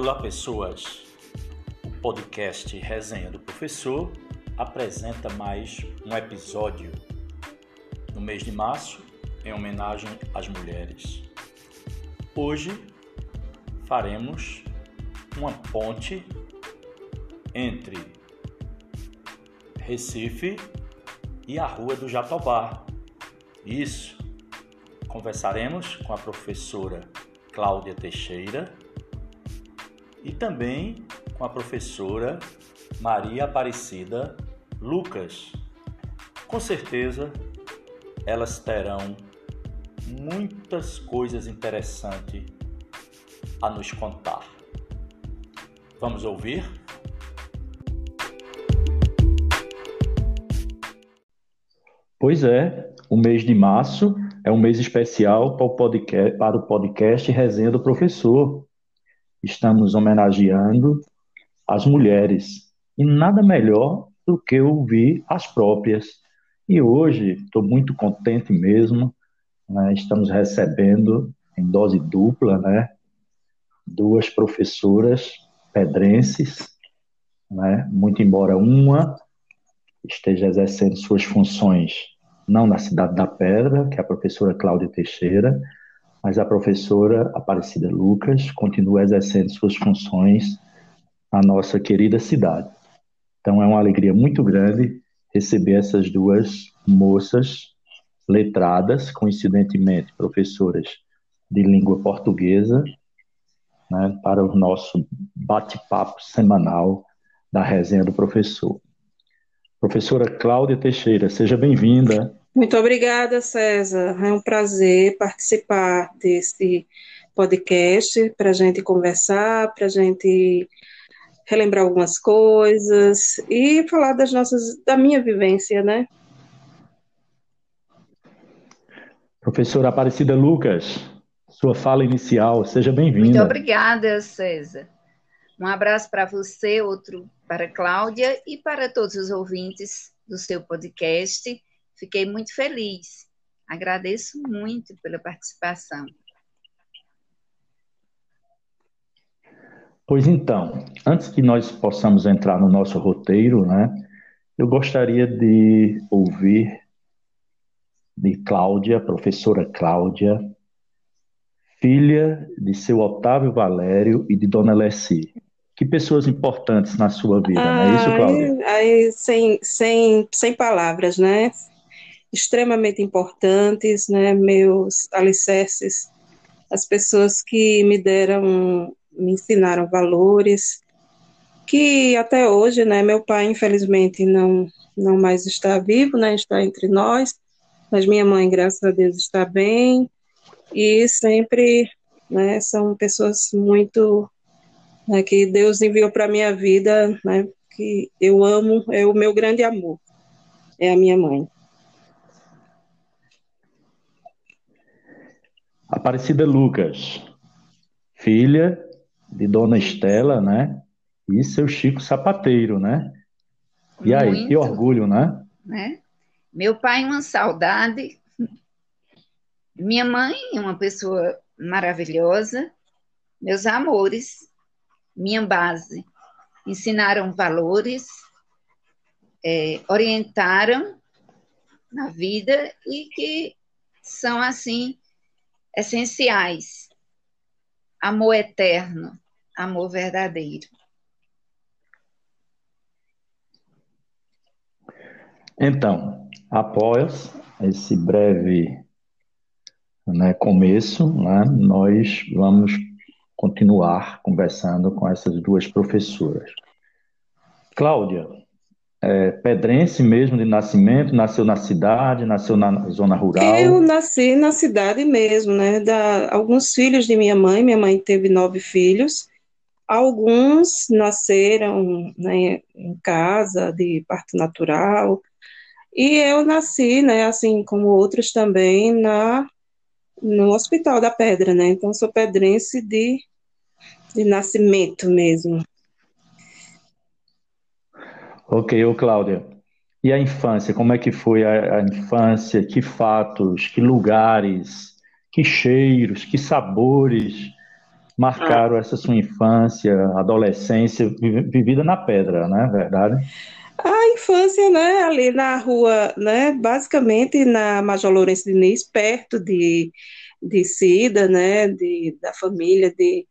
Olá, pessoas. O podcast Resenha do Professor apresenta mais um episódio no mês de março em homenagem às mulheres. Hoje faremos uma ponte entre Recife e a Rua do Jatobá. Isso. Conversaremos com a professora Cláudia Teixeira e também com a professora Maria Aparecida Lucas. Com certeza elas terão muitas coisas interessantes a nos contar. Vamos ouvir? Pois é, o mês de março é um mês especial para o podcast, para o podcast Resenha do Professor. Estamos homenageando as mulheres e nada melhor do que ouvir as próprias. E hoje estou muito contente mesmo. Né? Estamos recebendo em dose dupla, né? Duas professoras pedrenses, né? Muito embora uma esteja exercendo suas funções não na cidade da Pedra, que é a professora Cláudia Teixeira, mas a professora Aparecida Lucas continua exercendo suas funções na nossa querida cidade. Então é uma alegria muito grande receber essas duas moças letradas, coincidentemente professoras de língua portuguesa, né, para o nosso bate-papo semanal da resenha do professor. Professora Cláudia Teixeira, seja bem-vinda. Muito obrigada, César. É um prazer participar desse podcast para a gente conversar, para a gente relembrar algumas coisas e falar das nossas, da minha vivência, né? Professora Aparecida Lucas, sua fala inicial, seja bem-vinda. Muito obrigada, César. Um abraço para você, outro para Cláudia e para todos os ouvintes do seu podcast. Fiquei muito feliz. Agradeço muito pela participação. Pois então, antes que nós possamos entrar no nosso roteiro, né, eu gostaria de ouvir de Cláudia, professora Cláudia, filha de seu Otávio Valério e de Dona Lessie. Que pessoas importantes na sua vida, não é isso, Cláudia? Ai, sem, sem, sem palavras, né? Extremamente importantes, né? Meus alicerces, as pessoas que me deram me ensinaram valores que até hoje, né, meu pai infelizmente não não mais está vivo, né, está entre nós, mas minha mãe, graças a Deus, está bem. E sempre, né, são pessoas muito né, que Deus enviou para minha vida, né, que eu amo, é o meu grande amor, é a minha mãe. Aparecida Lucas, filha de Dona Estela, né? E seu Chico Sapateiro, né? E aí, Muito, que orgulho, né? né? Meu pai, uma saudade. Minha mãe, uma pessoa maravilhosa. Meus amores, minha base. Ensinaram valores, é, orientaram na vida e que são, assim, essenciais amor eterno, amor verdadeiro. Então, após esse breve né, começo, né, nós vamos continuar conversando com essas duas professoras. Cláudia, é, pedrense mesmo de nascimento, nasceu na cidade, nasceu na zona rural? Eu nasci na cidade mesmo, né? Da, alguns filhos de minha mãe, minha mãe teve nove filhos, alguns nasceram né, em casa de parto natural, e eu nasci, né, assim como outros também, na, no Hospital da Pedra, né? Então sou pedrense de, de nascimento mesmo. Ok, ô Cláudia. E a infância, como é que foi a, a, infância? Que fatos, que lugares, que cheiros, que sabores marcaram essa sua infância, adolescência vivida na pedra, não é verdade? A infância, né, ali na rua, né, basicamente na Major Lourenço Diniz, perto de, de Cida, né, de, da família de,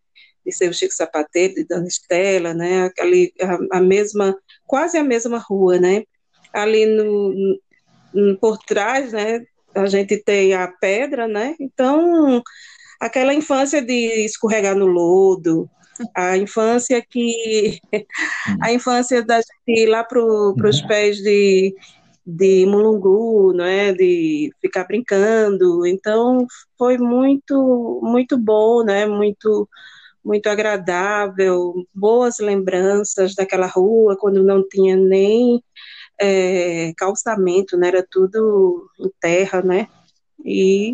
de seu Chico Sapateiro, de Dona Estela, né, ali a, a mesma, quase a mesma rua, né, ali no, no, por trás, né, a gente tem a pedra, né, então aquela infância de escorregar no lodo, a infância que a infância da gente ir lá para os uhum. pés de, de mulungu, não é? de ficar brincando. Então foi muito muito bom, né? Muito muito agradável, boas lembranças daquela rua quando não tinha nem é, calçamento, né? Era tudo em terra, né? E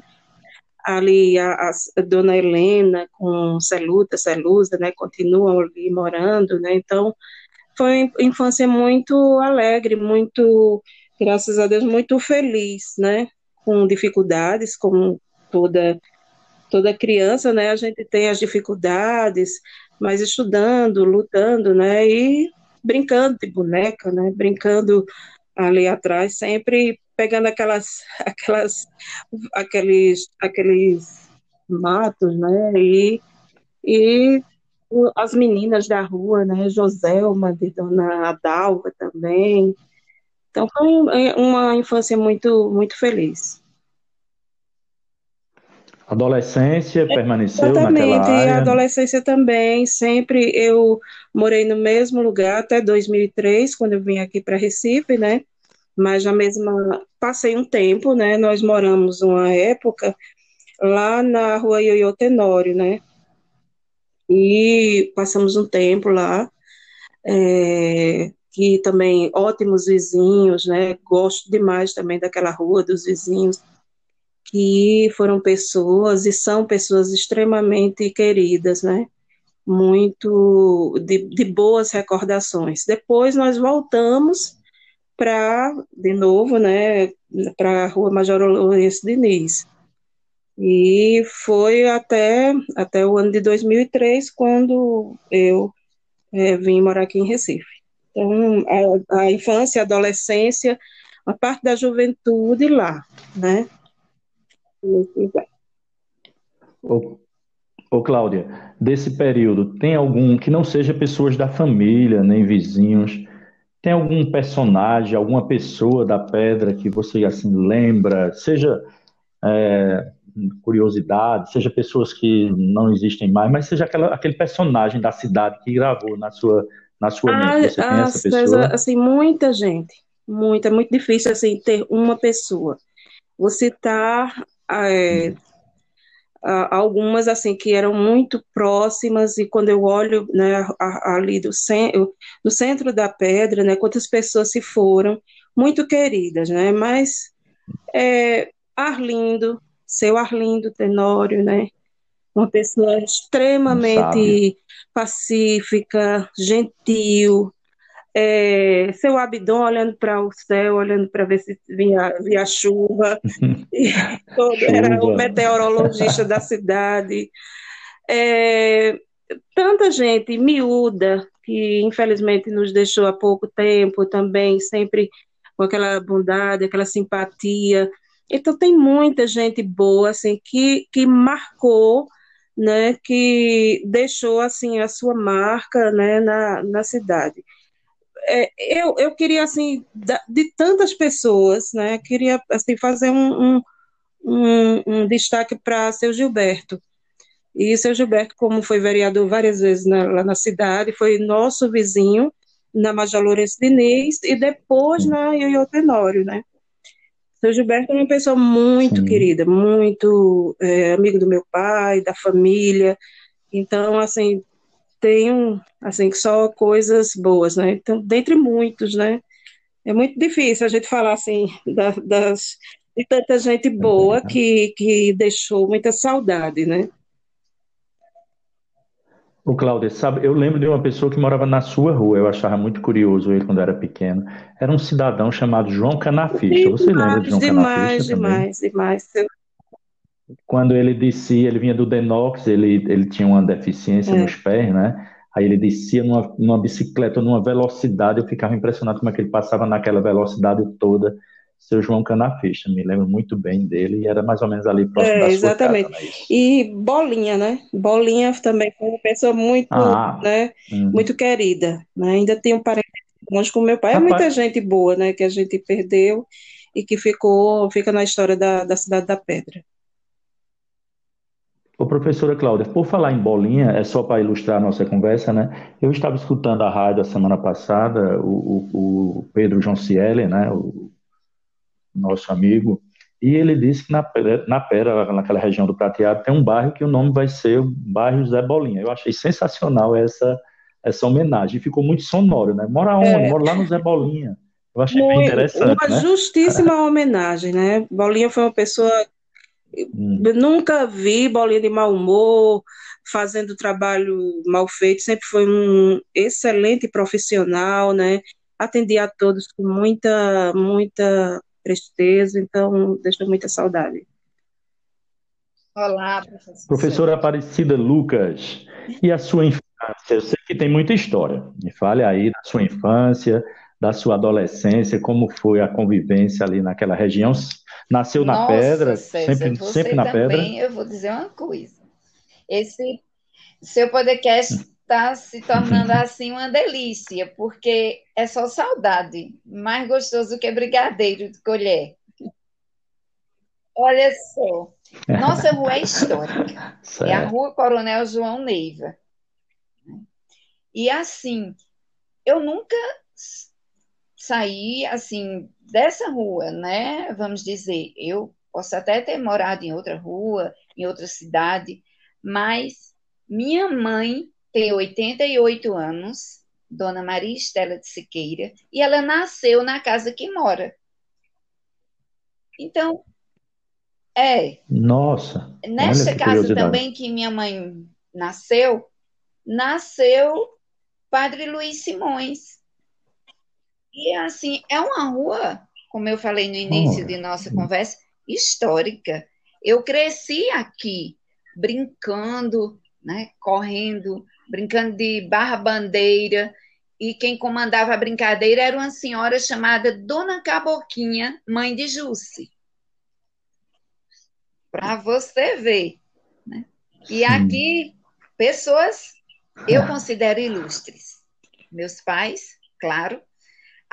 ali a, a, dona Helena com Celuta, Celusa, né, continuam ali morando, né, então foi uma infância muito alegre, muito, graças a Deus, muito feliz, né, com dificuldades, como toda toda criança, né, a gente tem as dificuldades, mas estudando, lutando, né, e brincando de boneca, né, brincando ali atrás, sempre pegando aquelas, aquelas, aqueles, aqueles matos, né? E, e as meninas da rua, né? Joselma, de Dona Adalva também. Então foi uma infância muito, muito feliz. Adolescência permaneceu Exatamente, naquela área? a adolescência também, sempre eu morei no mesmo lugar até 2003, quando eu vim aqui para Recife, né? mas na mesma passei um tempo, né? Nós moramos uma época lá na rua Ioiô Tenório, né? E passamos um tempo lá, é, que também ótimos vizinhos, né? Gosto demais também daquela rua, dos vizinhos, que foram pessoas e são pessoas extremamente queridas, né? Muito de, de boas recordações. Depois nós voltamos para, de novo, né, para a Rua Major Lourenço Diniz. E foi até, até o ano de 2003, quando eu é, vim morar aqui em Recife. Então, a, a infância, a adolescência, a parte da juventude lá, né? Ô, ô, Cláudia, desse período, tem algum que não seja pessoas da família, nem vizinhos, tem algum personagem, alguma pessoa da pedra que você assim lembra, seja é, curiosidade, seja pessoas que não existem mais, mas seja aquela, aquele personagem da cidade que gravou na sua na sua ah, mente. Você tem essa pessoa? Assim, muita gente, muita, é muito difícil assim ter uma pessoa. Você tá é, algumas assim que eram muito próximas e quando eu olho né, ali do, centro, do centro da pedra, né, quantas pessoas se foram, muito queridas, né, mas é, Arlindo, seu Arlindo Tenório, né, uma pessoa extremamente pacífica, gentil, é, seu abdômen olhando para o céu, olhando para ver se vinha, vinha chuva. chuva. Era o meteorologista da cidade. É, tanta gente miúda que infelizmente nos deixou há pouco tempo também, sempre com aquela bondade, aquela simpatia. Então tem muita gente boa assim que, que marcou, né, que deixou assim a sua marca, né, na, na cidade é, eu, eu queria, assim, de tantas pessoas, né, queria, assim, fazer um, um, um, um destaque para seu Gilberto. E seu Gilberto, como foi vereador várias vezes na, lá na cidade, foi nosso vizinho na Major Lourenço Diniz e depois na Ioiô Tenório, né? Seu Gilberto é uma pessoa muito Sim. querida, muito é, amigo do meu pai, da família. Então, assim, tenho, assim, só coisas boas, né? Então, dentre muitos, né? É muito difícil a gente falar, assim, da, das, de tanta gente boa que, que deixou muita saudade, né? O Cláudio, sabe, eu lembro de uma pessoa que morava na sua rua, eu achava muito curioso ele quando era pequeno. Era um cidadão chamado João Canafista. Você lembra de João demais, Canafista? Demais, demais, demais. Quando ele descia, ele vinha do Denox, ele, ele tinha uma deficiência é. nos pés, né? Aí ele descia numa, numa bicicleta, numa velocidade, eu ficava impressionado como é que ele passava naquela velocidade toda. Seu João Canafista, me lembro muito bem dele, e era mais ou menos ali próximo é, da exatamente. Casa, né? E Bolinha, né? Bolinha também foi uma pessoa muito, ah, né? Hum. Muito querida, né? Ainda tem um parente longe com meu pai, é muita gente boa, né? Que a gente perdeu e que ficou, fica na história da, da Cidade da Pedra. Ô, professora Cláudia, por falar em bolinha, é só para ilustrar a nossa conversa, né? Eu estava escutando a rádio a semana passada, o, o, o Pedro Jonciele, né? O nosso amigo, e ele disse que na, na Pera, naquela região do Prateado, tem um bairro que o nome vai ser o bairro Zé Bolinha. Eu achei sensacional essa, essa homenagem, ficou muito sonoro, né? Mora onde? É. Mora lá no Zé Bolinha. Eu achei muito, bem interessante. Uma né? justíssima homenagem, né? Bolinha foi uma pessoa Hum. Nunca vi bolinha de mau humor, fazendo trabalho mal feito, sempre foi um excelente profissional, né? Atendia a todos com muita, muita presteza, então deixa muita saudade. Olá, professor. Professora Aparecida Lucas, e a sua infância? Eu sei que tem muita história. Me fale aí da sua infância, da sua adolescência, como foi a convivência ali naquela região. Nasceu na Nossa, pedra, César, sempre, sempre na também, pedra. Eu vou dizer uma coisa. Esse seu podcast está se tornando assim uma delícia, porque é só saudade, mais gostoso que brigadeiro de colher. Olha só, nossa rua é histórica. Certo. É a Rua Coronel João Neiva. E assim, eu nunca sair assim dessa rua, né? Vamos dizer, eu posso até ter morado em outra rua, em outra cidade, mas minha mãe tem 88 anos, Dona Maria Estela de Siqueira, e ela nasceu na casa que mora. Então, é. Nossa. Nesta casa também que minha mãe nasceu, nasceu Padre Luiz Simões, e assim, é uma rua, como eu falei no início de nossa conversa, histórica. Eu cresci aqui, brincando, né, correndo, brincando de barra bandeira, e quem comandava a brincadeira era uma senhora chamada Dona Caboquinha, mãe de Jússi. Para você ver. Né? E aqui, pessoas eu considero ilustres. Meus pais, claro,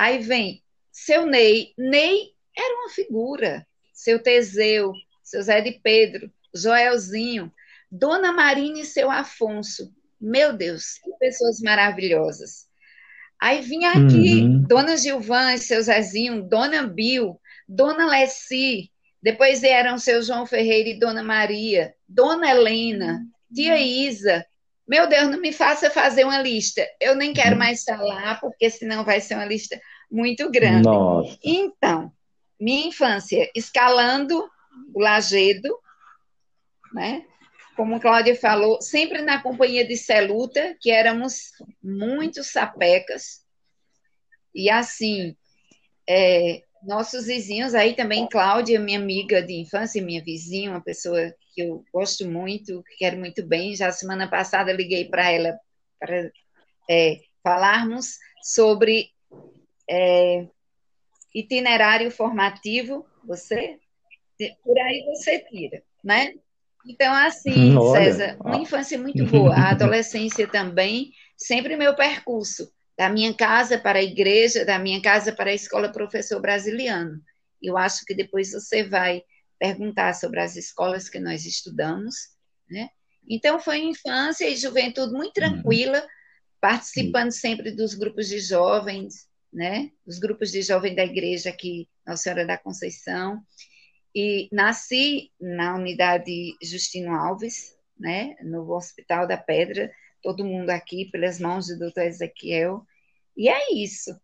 Aí vem seu Ney. Ney era uma figura. Seu Teseu, seu Zé de Pedro, Joelzinho, Dona Marina e seu Afonso. Meu Deus, que pessoas maravilhosas. Aí vinha aqui uhum. Dona Gilvan e seu Zezinho, Dona Bill, Dona Leci, depois eram seu João Ferreira e Dona Maria, Dona Helena, Tia Isa. Meu Deus, não me faça fazer uma lista. Eu nem quero mais estar lá, porque senão vai ser uma lista muito grande. Nossa. Então, minha infância escalando o lajedo, né? Como Cláudia falou, sempre na companhia de Celuta, que éramos muito sapecas. E assim, é, nossos vizinhos aí também, Cláudia, minha amiga de infância, minha vizinha, uma pessoa que eu gosto muito, que quero muito bem. Já semana passada liguei para ela para é, falarmos sobre é, itinerário formativo, você por aí você tira, né? Então, assim, Olha. César, uma infância muito boa, a adolescência também, sempre meu percurso, da minha casa para a igreja, da minha casa para a escola professor brasiliano. Eu acho que depois você vai perguntar sobre as escolas que nós estudamos, né? Então, foi infância e juventude muito uhum. tranquila, participando sempre dos grupos de jovens, né? Os grupos de jovens da igreja aqui, Nossa Senhora da Conceição. E nasci na unidade Justino Alves, né? No Hospital da Pedra, todo mundo aqui, pelas mãos do doutor Ezequiel. E é isso.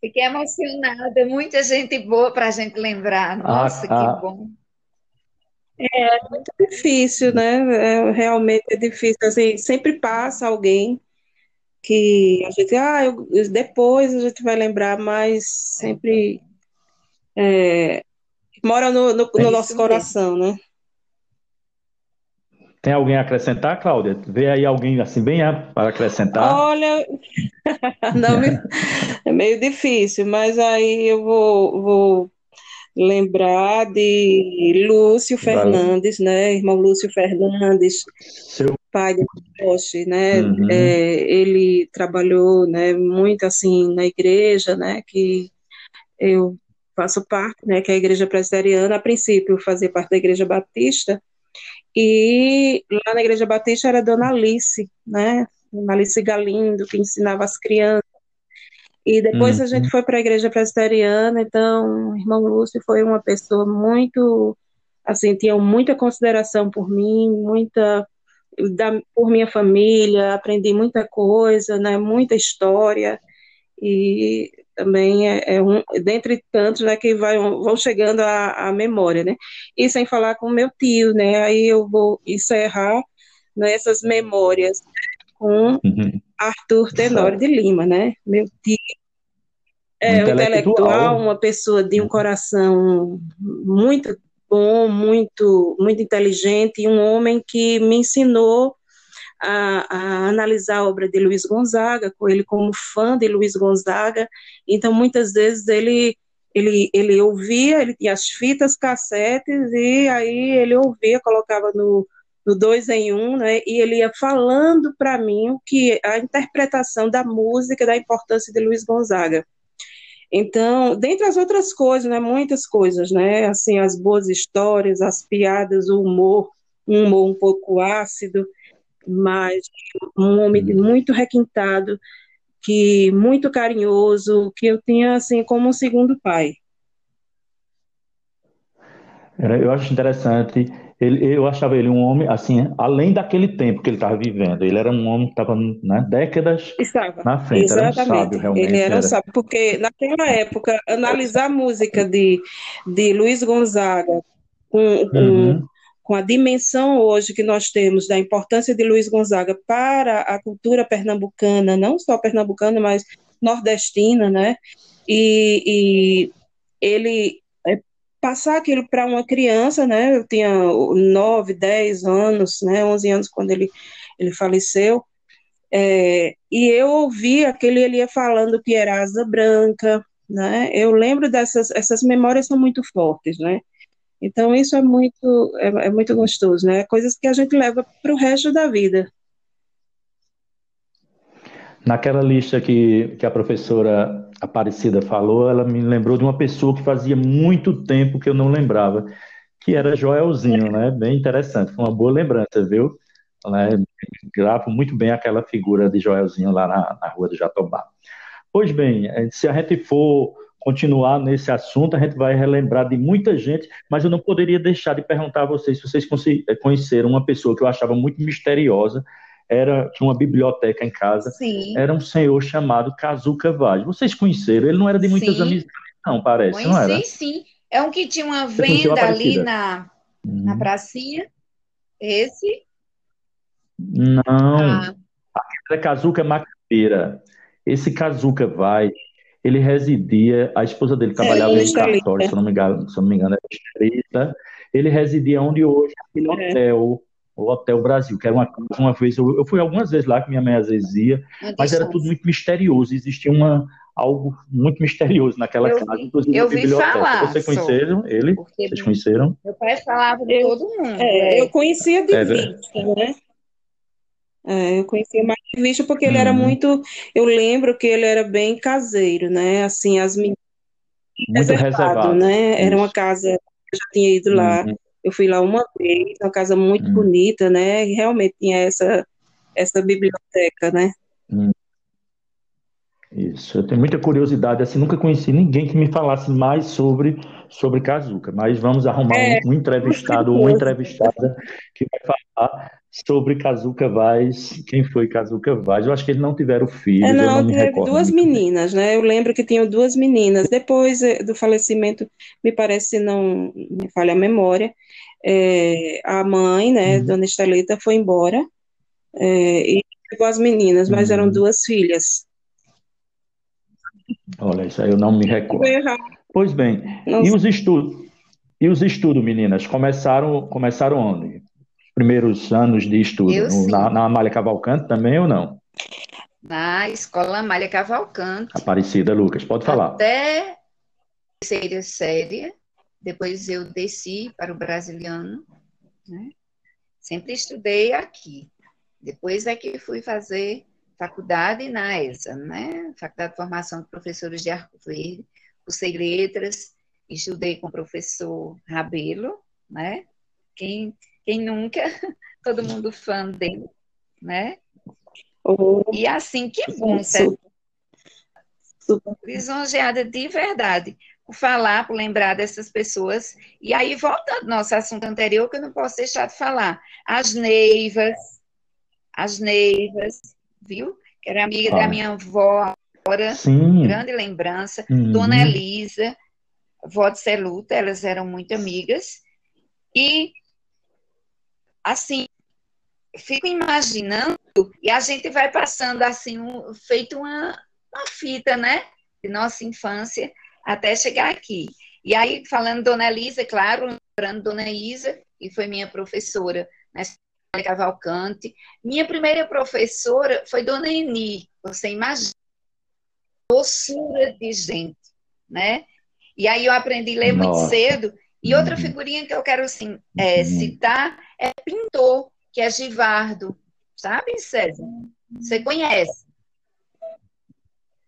Fiquei emocionada, muita gente boa para a gente lembrar. Ah, Nossa, ah, que bom. É, é muito difícil, né? É, realmente é difícil. Assim, sempre passa alguém que a gente, ah, eu, depois a gente vai lembrar, mas sempre é, mora no, no, no nosso coração, né? Tem alguém a acrescentar, Cláudia? Vê aí alguém assim bem para acrescentar? Olha, não, é meio difícil, mas aí eu vou, vou lembrar de Lúcio Fernandes, né? Irmão Lúcio Fernandes, Seu... pai de Poste, né? Uhum. É, ele trabalhou, né, muito assim na igreja, né? Que eu faço parte, né? Que é a igreja presbiteriana. A princípio, fazia parte da igreja batista e lá na Igreja Batista era Dona Alice, né? Dona Alice Galindo, que ensinava as crianças. E depois uhum. a gente foi para a Igreja Presbiteriana, então o irmão Lúcio foi uma pessoa muito, assim, tinha muita consideração por mim, muita, da, por minha família, aprendi muita coisa, né? Muita história. E também é, é um, dentre tantos, né, que vai, vão chegando à, à memória, né, e sem falar com meu tio, né, aí eu vou encerrar nessas né, memórias com uhum. Arthur Tenório de Lima, né, meu tio, é um intelectual, uma pessoa de um coração muito bom, muito, muito inteligente, e um homem que me ensinou a, a, analisar a obra de Luiz Gonzaga, com ele como fã de Luiz Gonzaga, então muitas vezes ele ele, ele ouvia, ele tinha as fitas cassetes, e aí ele ouvia, colocava no, no dois em um, né, e ele ia falando para mim que a interpretação da música, da importância de Luiz Gonzaga. Então, dentre as outras coisas, né, muitas coisas, né, assim, as boas histórias, as piadas, o humor, um humor um pouco ácido, mas um homem uhum. muito requintado, que muito carinhoso, que eu tinha assim como um segundo pai. Eu acho interessante. Ele, eu achava ele um homem assim, além daquele tempo que ele estava vivendo. Ele era um homem que estava né, décadas estava. na frente. Exatamente. Era um sábio, realmente. Ele era, um sábio, porque naquela época analisar a música de, de Luiz Gonzaga com, com uhum com a dimensão hoje que nós temos da importância de Luiz Gonzaga para a cultura pernambucana, não só pernambucana, mas nordestina, né? E, e ele é, passar aquilo para uma criança, né? Eu tinha 9, 10 anos, né? 11 anos quando ele, ele faleceu. É, e eu ouvi aquele ele ia falando que era asa branca, né? Eu lembro dessas essas memórias são muito fortes, né? Então, isso é muito, é, é muito gostoso, né? Coisas que a gente leva para o resto da vida. Naquela lista que, que a professora Aparecida falou, ela me lembrou de uma pessoa que fazia muito tempo que eu não lembrava, que era Joelzinho, né? Bem interessante, foi uma boa lembrança, viu? Né? Gravo muito bem aquela figura de Joelzinho lá na, na rua do Jatobá. Pois bem, se a gente for continuar nesse assunto, a gente vai relembrar de muita gente, mas eu não poderia deixar de perguntar a vocês se vocês eh, conheceram uma pessoa que eu achava muito misteriosa, era tinha uma biblioteca em casa, Sim. era um senhor chamado Kazuca Vaz. Vocês conheceram? Ele não era de muitas sim. amizades, não, parece, Conheci, não era? sim. É um que tinha uma venda ali na, na pracinha. Esse? Não. Ah. é Kazuca Macabira. Esse Kazuca Vaz ele residia, a esposa dele trabalhava em um cartório, se não me engano, se não me engano, era escrita. Ele residia onde hoje é aquele é. hotel, o Hotel Brasil, que era uma uma vez, eu, eu fui algumas vezes lá que minha mãe às vezes ia, mas era tudo muito misterioso, existia uma algo muito misterioso naquela eu casa, inclusive eu vi falar. Vocês conheceram ele? Vocês conheceram? Meu pai falava de todo mundo. É, eu conhecia de é, vista, né? É, eu conhecia mais de vista porque ele era uhum. muito. Eu lembro que ele era bem caseiro, né? Assim, as meninas. Muito reservado, né? Isso. Era uma casa. Eu já tinha ido lá. Uhum. Eu fui lá uma vez, uma casa muito uhum. bonita, né? E realmente tinha essa, essa biblioteca, né? Uhum. Isso, eu tenho muita curiosidade, assim, nunca conheci ninguém que me falasse mais sobre, sobre Kazuca, mas vamos arrumar é, um, um entrevistado ou uma entrevistada que vai falar sobre Kazuca Vaz, quem foi Kazuca Vaz? Eu acho que eles não tiveram filhos, é, não, eu não me recordo. duas meninas, né? Eu lembro que tinham duas meninas. Depois eh, do falecimento, me parece, não me falha a memória, é, a mãe, né, uhum. Dona Estelita, foi embora é, e pegou as meninas, mas uhum. eram duas filhas. Olha, isso aí eu não me recordo. Pois bem, não. e os estudos? E os estudos, meninas, começaram, começaram onde? Os primeiros anos de estudo? Eu, na, na Amália Cavalcante também ou não? Na Escola Amália Cavalcante. Aparecida, Lucas, pode falar. Até terceira série, depois eu desci para o Brasiliano, né? Sempre estudei aqui. Depois é que fui fazer faculdade na ESA, né? Faculdade de Formação de Professores de Arco Verde, cursei letras, estudei com o professor Rabelo, né? Quem, quem nunca, todo mundo fã dele, né? Oh, e assim, que bom, super, super. lisonjeada de verdade por falar, por lembrar dessas pessoas. E aí, voltando ao nosso assunto anterior, que eu não posso deixar de falar, as Neivas, as Neivas, viu? Que era amiga ah. da minha avó, agora, Sim. grande lembrança. Uhum. Dona Elisa, vó de Celuta, elas eram muito amigas. E, assim, fico imaginando, e a gente vai passando, assim, um, feito uma, uma fita, né? De nossa infância, até chegar aqui. E aí, falando Dona Elisa, claro, lembrando Dona Isa, que foi minha professora na escola Cavalcante. Minha primeira professora foi Dona Eni, você imagina, doçura de gente, né? E aí eu aprendi a ler Nossa. muito cedo. E outra uhum. figurinha que eu quero assim, é, uhum. citar é pintor, que é Givardo. Sabe, César? Você conhece?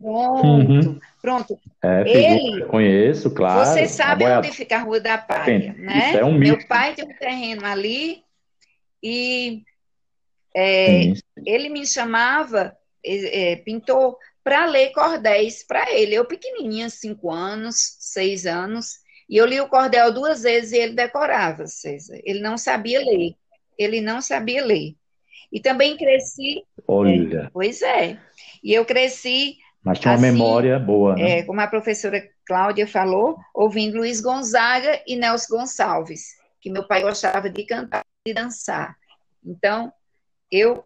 Pronto, uhum. pronto. É, Ele, conheço, claro. Você sabe onde fica a Rua da Palha, né? É um Meu pai tem um terreno ali e é, ele me chamava, é, pintor, para ler cordéis para ele. Eu pequenininha, cinco anos, seis anos, e eu li o cordel duas vezes e ele decorava, César. Ele não sabia ler. Ele não sabia ler. E também cresci. Olha. pois é. E eu cresci mas tinha uma assim, memória boa, né? É, como a professora Cláudia falou, ouvindo Luiz Gonzaga e Nelson Gonçalves, que meu pai gostava de cantar e dançar. Então, eu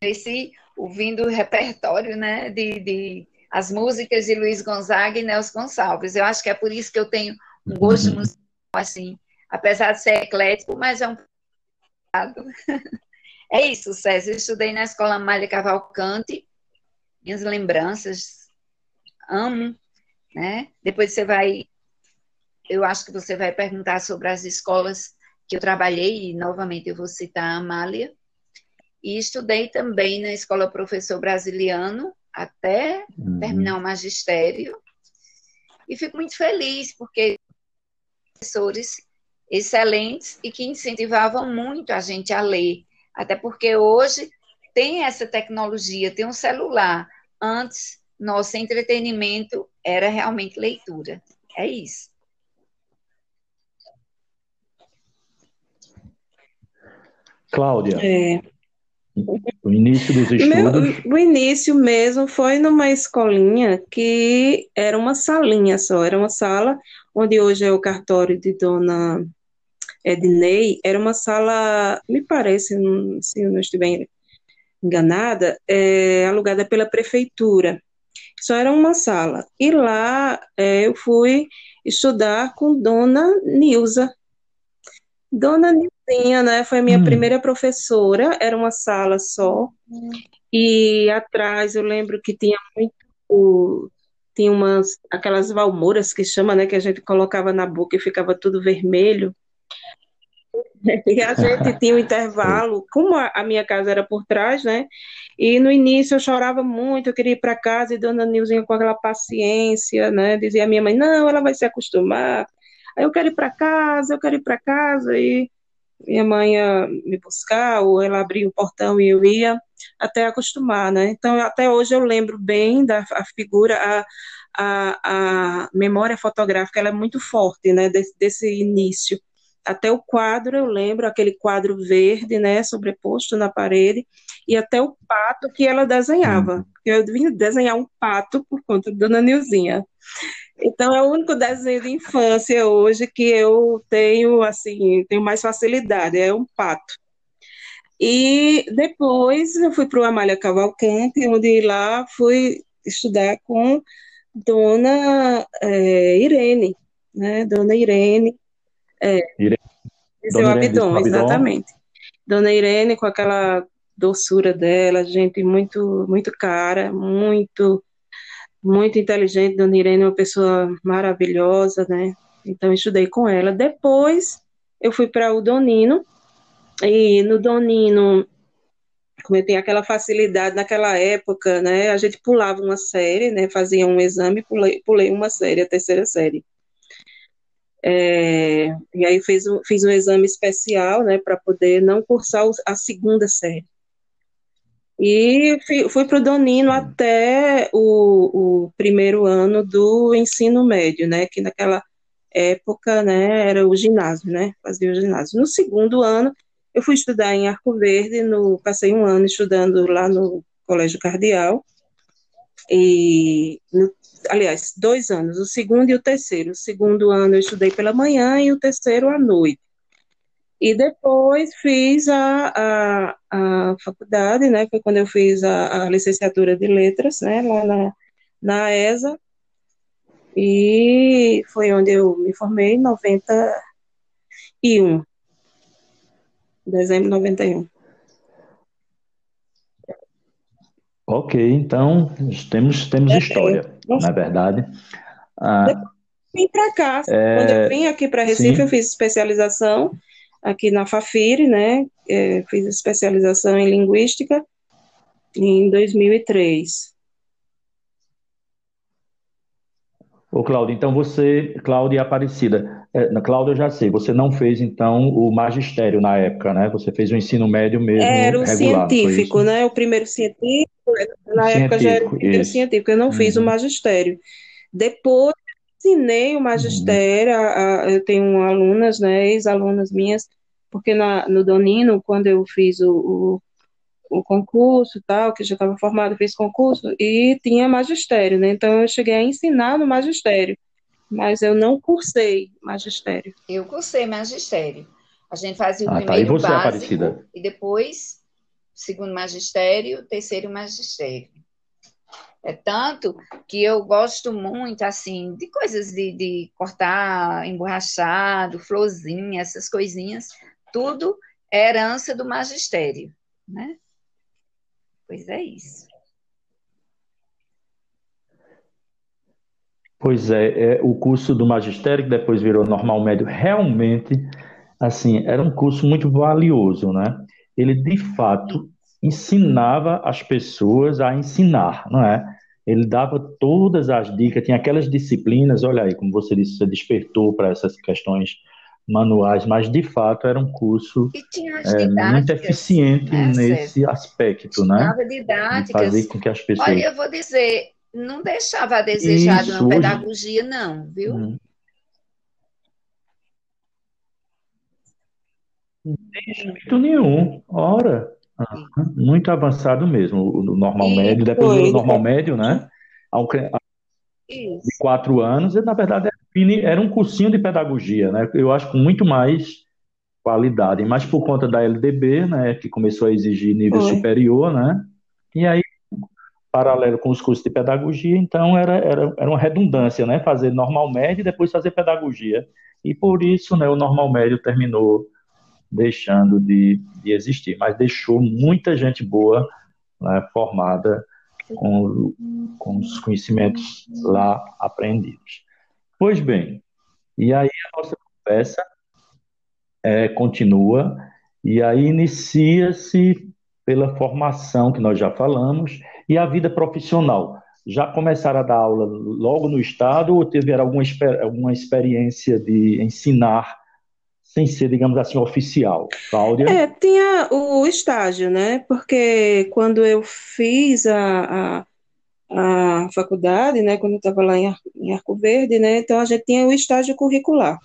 cresci ouvindo o repertório, né, de, de as músicas de Luiz Gonzaga e Nelson Gonçalves. Eu acho que é por isso que eu tenho um gosto uhum. musical, assim, apesar de ser eclético, mas é um é isso, César. Eu estudei na Escola Malha Cavalcante, minhas lembranças, amo, né? Depois você vai, eu acho que você vai perguntar sobre as escolas que eu trabalhei, e novamente eu vou citar a Amália, e estudei também na Escola Professor Brasiliano, até uhum. terminar o magistério, e fico muito feliz, porque professores excelentes e que incentivavam muito a gente a ler, até porque hoje tem essa tecnologia, tem um celular. Antes, nosso entretenimento era realmente leitura. É isso. Cláudia. É. O início dos estudos. Meu, o início mesmo foi numa escolinha que era uma salinha só, era uma sala onde hoje é o cartório de Dona Ednei, era uma sala, me parece, se eu não estiver enganada, é, alugada pela prefeitura. Só era uma sala. E lá é, eu fui estudar com Dona Nilza. Dona Nilzinha, né, foi minha hum. primeira professora, era uma sala só. E atrás eu lembro que tinha muito tinha umas aquelas valmoras que chama, né, que a gente colocava na boca e ficava tudo vermelho. E a gente tinha um intervalo, como a, minha casa era por trás, né? E no início eu chorava muito, eu queria ir para casa e Dona Nilzinha com aquela paciência, né? Dizia a minha mãe: não, ela vai se acostumar. Aí eu quero ir para casa, eu quero ir para casa. E minha mãe ia me buscar, ou ela abria o portão e eu ia até acostumar, né? Então, até hoje eu lembro bem da a figura, a, a, a memória fotográfica, ela é muito forte, né? Desse, desse início até o quadro, eu lembro, aquele quadro verde, né, sobreposto na parede, e até o pato que ela desenhava. Uhum. Eu vim desenhar um pato por conta da Dona Nilzinha. Então, é o único desenho de infância hoje que eu tenho, assim, tenho mais facilidade, é um pato. E depois eu fui para o Amália Cavalcante, onde lá fui estudar com Dona é, Irene, né, Dona Irene, É. Irene. Dona Abidon, exatamente. Dona Irene com aquela doçura dela, gente muito muito cara, muito muito inteligente. Dona Irene é uma pessoa maravilhosa, né? Então estudei com ela. Depois eu fui para o Donino e no Donino como eu tenho aquela facilidade naquela época, né? A gente pulava uma série, né? Fazia um exame, pulei, pulei uma série, a terceira série. É, e aí fiz, fiz um exame especial, né? Para poder não cursar a segunda série. E fui, fui para o Donino até o, o, primeiro ano do ensino médio, né? Que naquela época, né, era o ginásio, né? Fazia o ginásio. No segundo ano, eu fui estudar em Arco Verde, no, passei um ano estudando lá no Colégio Cardeal. E, no, aliás, dois anos, o segundo e o terceiro. O segundo ano eu estudei pela manhã e o terceiro à noite. E depois fiz a, a, a faculdade, né? Foi quando eu fiz a, a licenciatura de letras, né? Lá na, na ESA. E foi onde eu me formei em 91. Dezembro de 91. Ok, então temos, temos é, história, é, na verdade. Ah, vim para cá. É, quando eu vim aqui para Recife, sim. eu fiz especialização aqui na Fafiri, né? É, fiz especialização em linguística em 2003. Ô, Cláudia, então você, Cláudia Aparecida, é, Cláudia eu já sei, você não fez então o magistério na época, né? Você fez o ensino médio mesmo Era o regular, científico, né? O primeiro científico, na época já era o primeiro isso. científico, eu não uhum. fiz o uhum. magistério. Depois ensinei o magistério, a, a, eu tenho alunas, né, ex-alunas minhas, porque na, no Donino, quando eu fiz o, o, o concurso tal, que já estava formado, fiz concurso, e tinha magistério, né, então eu cheguei a ensinar no magistério, mas eu não cursei magistério. Eu cursei magistério. A gente fazia o ah, primeiro tá. e você, básico, Aparecida? e depois segundo magistério, terceiro magistério. É tanto que eu gosto muito, assim, de coisas de, de cortar emborrachado, florzinha, essas coisinhas, tudo é herança do magistério, né? Pois é isso. Pois é, é, o curso do magistério, que depois virou normal médio, realmente, assim, era um curso muito valioso, né? Ele, de fato, ensinava as pessoas a ensinar, não é? Ele dava todas as dicas, tinha aquelas disciplinas, olha aí, como você disse, você despertou para essas questões manuais, mas de fato era um curso é, muito eficiente né, nesse aspecto, né? Didáticas. De fazer com que as pessoas. Olha, eu vou dizer, não deixava a desejar Isso, na pedagogia, não, viu? Hum. Jeito nenhum. Ora, muito avançado mesmo, o normal e médio, depois do normal médio, né? Ao, de quatro anos, e, na verdade era um cursinho de pedagogia, né? Eu acho com muito mais qualidade, mas por conta da LDB, né, que começou a exigir nível Foi. superior, né? E aí, paralelo com os cursos de pedagogia, então era, era, era uma redundância, né? Fazer normal médio e depois fazer pedagogia. E por isso, né, o normal médio terminou deixando de, de existir, mas deixou muita gente boa né, formada com, com os conhecimentos lá aprendidos. Pois bem, e aí a nossa conversa é, continua, e aí inicia-se pela formação que nós já falamos e a vida profissional. Já começaram a dar aula logo no Estado ou tiveram alguma, alguma experiência de ensinar sem ser, digamos assim, oficial. Cláudia? É, tinha o estágio, né? Porque quando eu fiz a, a, a faculdade, né? Quando eu estava lá em, em Arco Verde, né? Então a gente tinha o estágio curricular.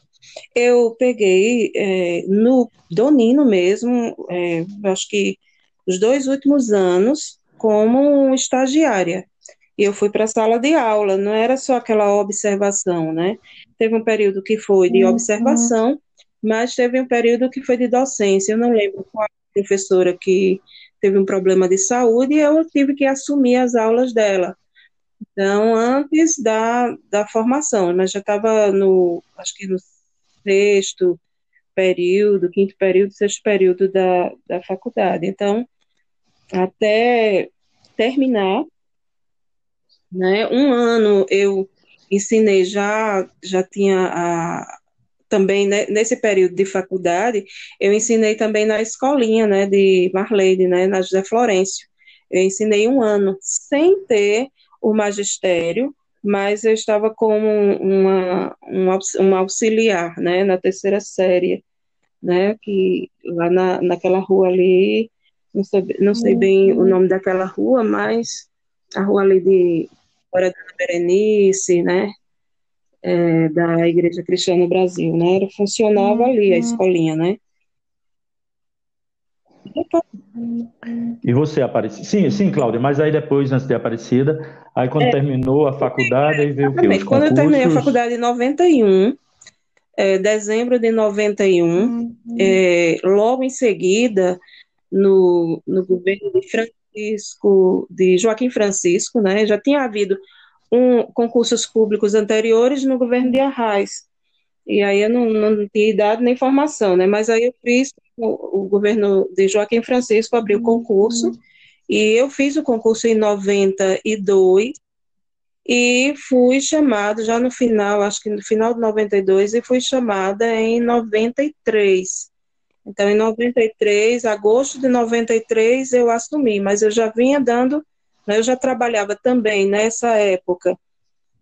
Eu peguei é, no Donino mesmo, é, acho que os dois últimos anos, como estagiária. E eu fui para a sala de aula, não era só aquela observação, né? Teve um período que foi de uhum. observação, mas teve um período que foi de docência. Eu não lembro qual professora que teve um problema de saúde e eu tive que assumir as aulas dela. Então, antes da, da formação, mas já estava no, acho que no sexto, período, quinto período, sexto período da, da faculdade. Então, até terminar, né, um ano eu ensinei já, já tinha a, também né, nesse período de faculdade, eu ensinei também na escolinha, né, de Marleide, né, na José Florencio. Eu ensinei um ano sem ter o magistério, mas eu estava como uma, um auxiliar, né, na terceira série, né, que lá na, naquela rua ali, não sei, não sei bem o nome daquela rua, mas a rua ali de Fora da Berenice, né, é, da Igreja Cristiana no Brasil, né, funcionava ali a uhum. escolinha, né. E você, Aparecida? Sim, sim, Cláudia, mas aí depois, antes de Aparecida, aí quando é, terminou a faculdade, aí veio o quê? Os quando eu terminei a faculdade em 91, é, dezembro de 91, uhum. é, logo em seguida, no, no governo de Francisco, de Joaquim Francisco, né, já tinha havido um, concursos públicos anteriores no governo de Arraes, e aí eu não, não tinha idade nem formação, né? Mas aí eu fiz, o, o governo de Joaquim Francisco abriu o concurso, uhum. e eu fiz o concurso em 92, e fui chamado já no final, acho que no final de 92, e fui chamada em 93. Então, em 93, agosto de 93, eu assumi, mas eu já vinha dando, eu já trabalhava também nessa época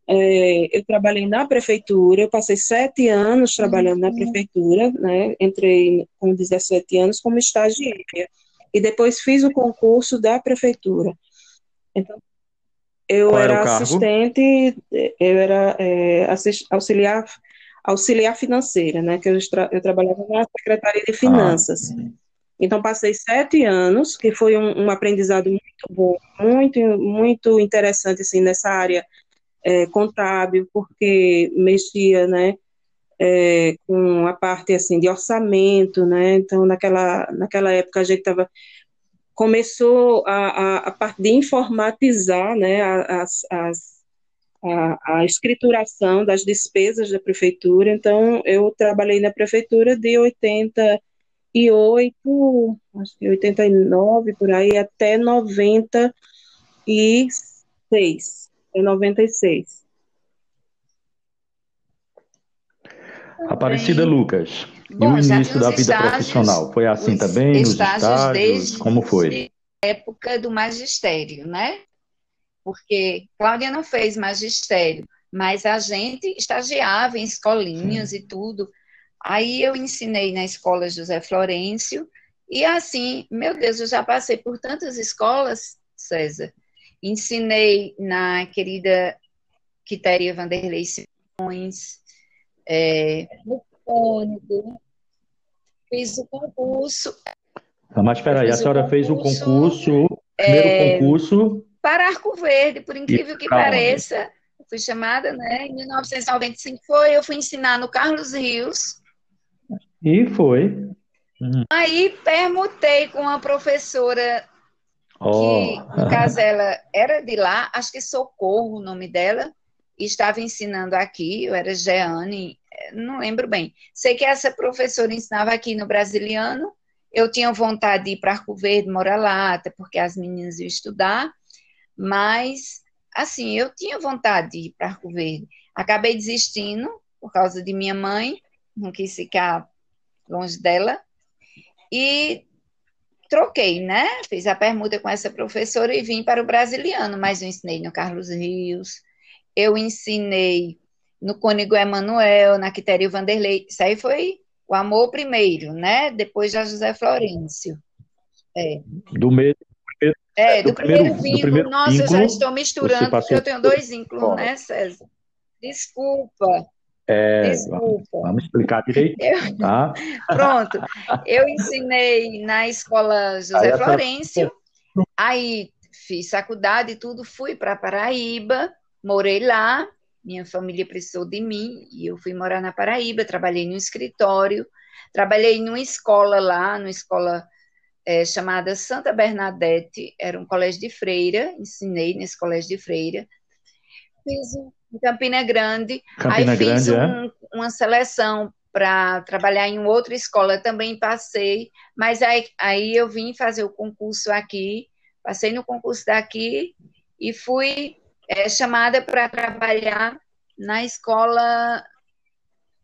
é, eu trabalhei na prefeitura, eu passei sete anos trabalhando na uhum. prefeitura, né? Entrei com 17 anos como estagiária. E depois fiz o concurso da prefeitura. Então, eu Qual era, era assistente, eu era é, assist, auxiliar, auxiliar financeira, né? Que eu, tra, eu trabalhava na Secretaria de Finanças. Ah. Então, passei sete anos, que foi um, um aprendizado muito bom, muito, muito interessante, assim, nessa área é, contábil, porque mexia, né, é, com a parte, assim, de orçamento, né, então naquela, naquela época a gente estava começou a, a, a, parte de informatizar, né, as, as, a, a escrituração das despesas da prefeitura, então eu trabalhei na prefeitura de 88, acho que 89, por aí, até 96, em 96. Aparecida Lucas. Bom, e o início da vida estágios, profissional? Foi assim também? Nos estágios? Desde como foi? época do magistério, né? Porque Cláudia não fez magistério, mas a gente estagiava em escolinhas Sim. e tudo. Aí eu ensinei na escola José Florencio, e assim, meu Deus, eu já passei por tantas escolas, César, Ensinei na querida Quitéria Vanderlei Simões, é, no Cônigo, fiz o concurso. Não, mas espera aí, a senhora fez o concurso, primeiro é, concurso... Para Arco Verde, por incrível que pareça, fui chamada, né, em 1995 foi, eu fui ensinar no Carlos Rios. E foi. Uhum. Aí permutei com uma professora Oh. Que, no caso, ela era de lá, acho que Socorro o nome dela, e estava ensinando aqui, eu era Jeane, não lembro bem. Sei que essa professora ensinava aqui no Brasiliano, eu tinha vontade de ir para Arco Verde, morar lá, até porque as meninas iam estudar, mas, assim, eu tinha vontade de ir para Arco Verde. Acabei desistindo por causa de minha mãe, não quis ficar longe dela, e troquei, né? Fiz a permuta com essa professora e vim para o Brasiliano, mas eu ensinei no Carlos Rios, eu ensinei no Cônigo Emanuel, na Quitério Vanderlei. Isso aí foi o amor primeiro, né? Depois já José Florencio. É. Do mesmo. É, do, do primeiro, primeiro vínculo. Primeiro Nossa, vínculo, eu já estou misturando, porque eu tenho dois vínculos, né, César? Desculpa. É, vamos explicar direito. Eu, tá? Pronto. Eu ensinei na escola José aí Florencio, aí fiz faculdade e tudo, fui para Paraíba, morei lá, minha família precisou de mim e eu fui morar na Paraíba, trabalhei no escritório, trabalhei numa escola lá, numa escola é, chamada Santa Bernadette, era um colégio de freira, ensinei nesse colégio de freira, fiz um em Campina Grande. Campina aí fiz Grande, um, é? uma seleção para trabalhar em outra escola, também passei, mas aí, aí eu vim fazer o concurso aqui, passei no concurso daqui e fui é, chamada para trabalhar na escola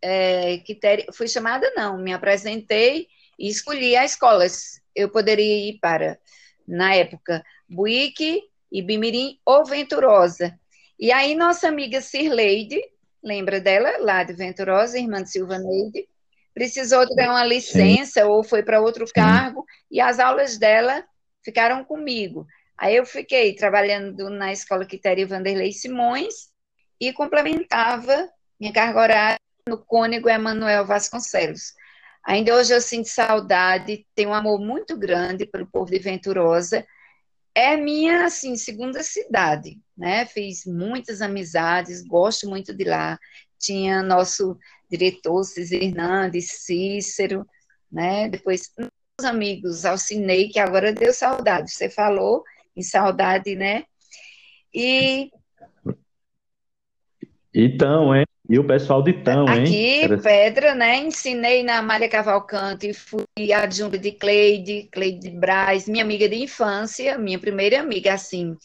é, que ter, fui chamada não, me apresentei e escolhi as escolas. Eu poderia ir para, na época, Buíque, Ibimirim ou Venturosa. E aí nossa amiga Sirleide, lembra dela, lá de Venturosa, irmã de Silva Neide, precisou ter uma licença Sim. ou foi para outro Sim. cargo, e as aulas dela ficaram comigo. Aí eu fiquei trabalhando na escola Quitéria Vanderlei Simões e complementava minha carga horária no Cônego Emanuel Vasconcelos. Ainda hoje eu sinto saudade, tenho um amor muito grande pelo povo de Venturosa. É minha, assim, segunda cidade, né? Fiz muitas amizades, gosto muito de lá. Tinha nosso diretor Cis Hernandes, Cícero, né? Depois, os amigos, Alcinei, que agora deu saudade. Você falou em saudade, né? E... Então, hein? E o pessoal de Tão, hein? Aqui, Era... Pedra, né? Ensinei na Maria Cavalcante, fui adjunta de Cleide, Cleide Braz, minha amiga de infância, minha primeira amiga, assim,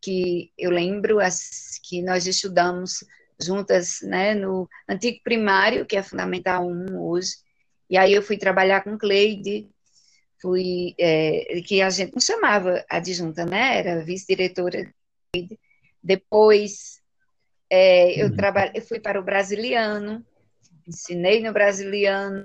que eu lembro as, que nós estudamos juntas, né, no antigo primário, que é Fundamental 1 hoje. E aí eu fui trabalhar com Cleide, fui, é, que a gente não chamava adjunta, né? Era vice-diretora. Depois é, eu, uhum. trabalhei, eu fui para o Brasiliano, ensinei no Brasiliano,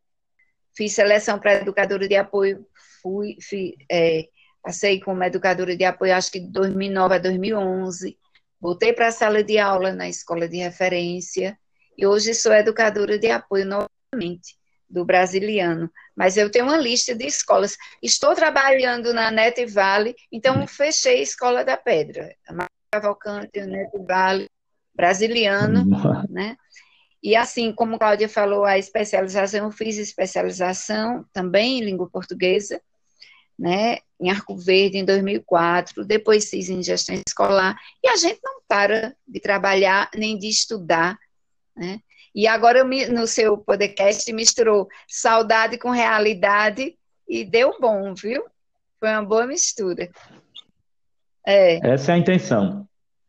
fiz seleção para educadora de apoio, fui, fui é, passei como educadora de apoio, acho que de 2009 a 2011, voltei para a sala de aula na escola de referência, e hoje sou educadora de apoio novamente do Brasiliano. Mas eu tenho uma lista de escolas. Estou trabalhando na Nete Vale, então uhum. fechei a Escola da Pedra. A Cavalcante, a Nete Vale, brasiliano, né? E assim, como a Cláudia falou, a especialização, eu fiz especialização também em língua portuguesa, né, em Arco Verde em 2004, depois fiz em gestão escolar, e a gente não para de trabalhar nem de estudar, né? E agora no seu podcast misturou saudade com realidade e deu bom, viu? Foi uma boa mistura. É. Essa é a intenção.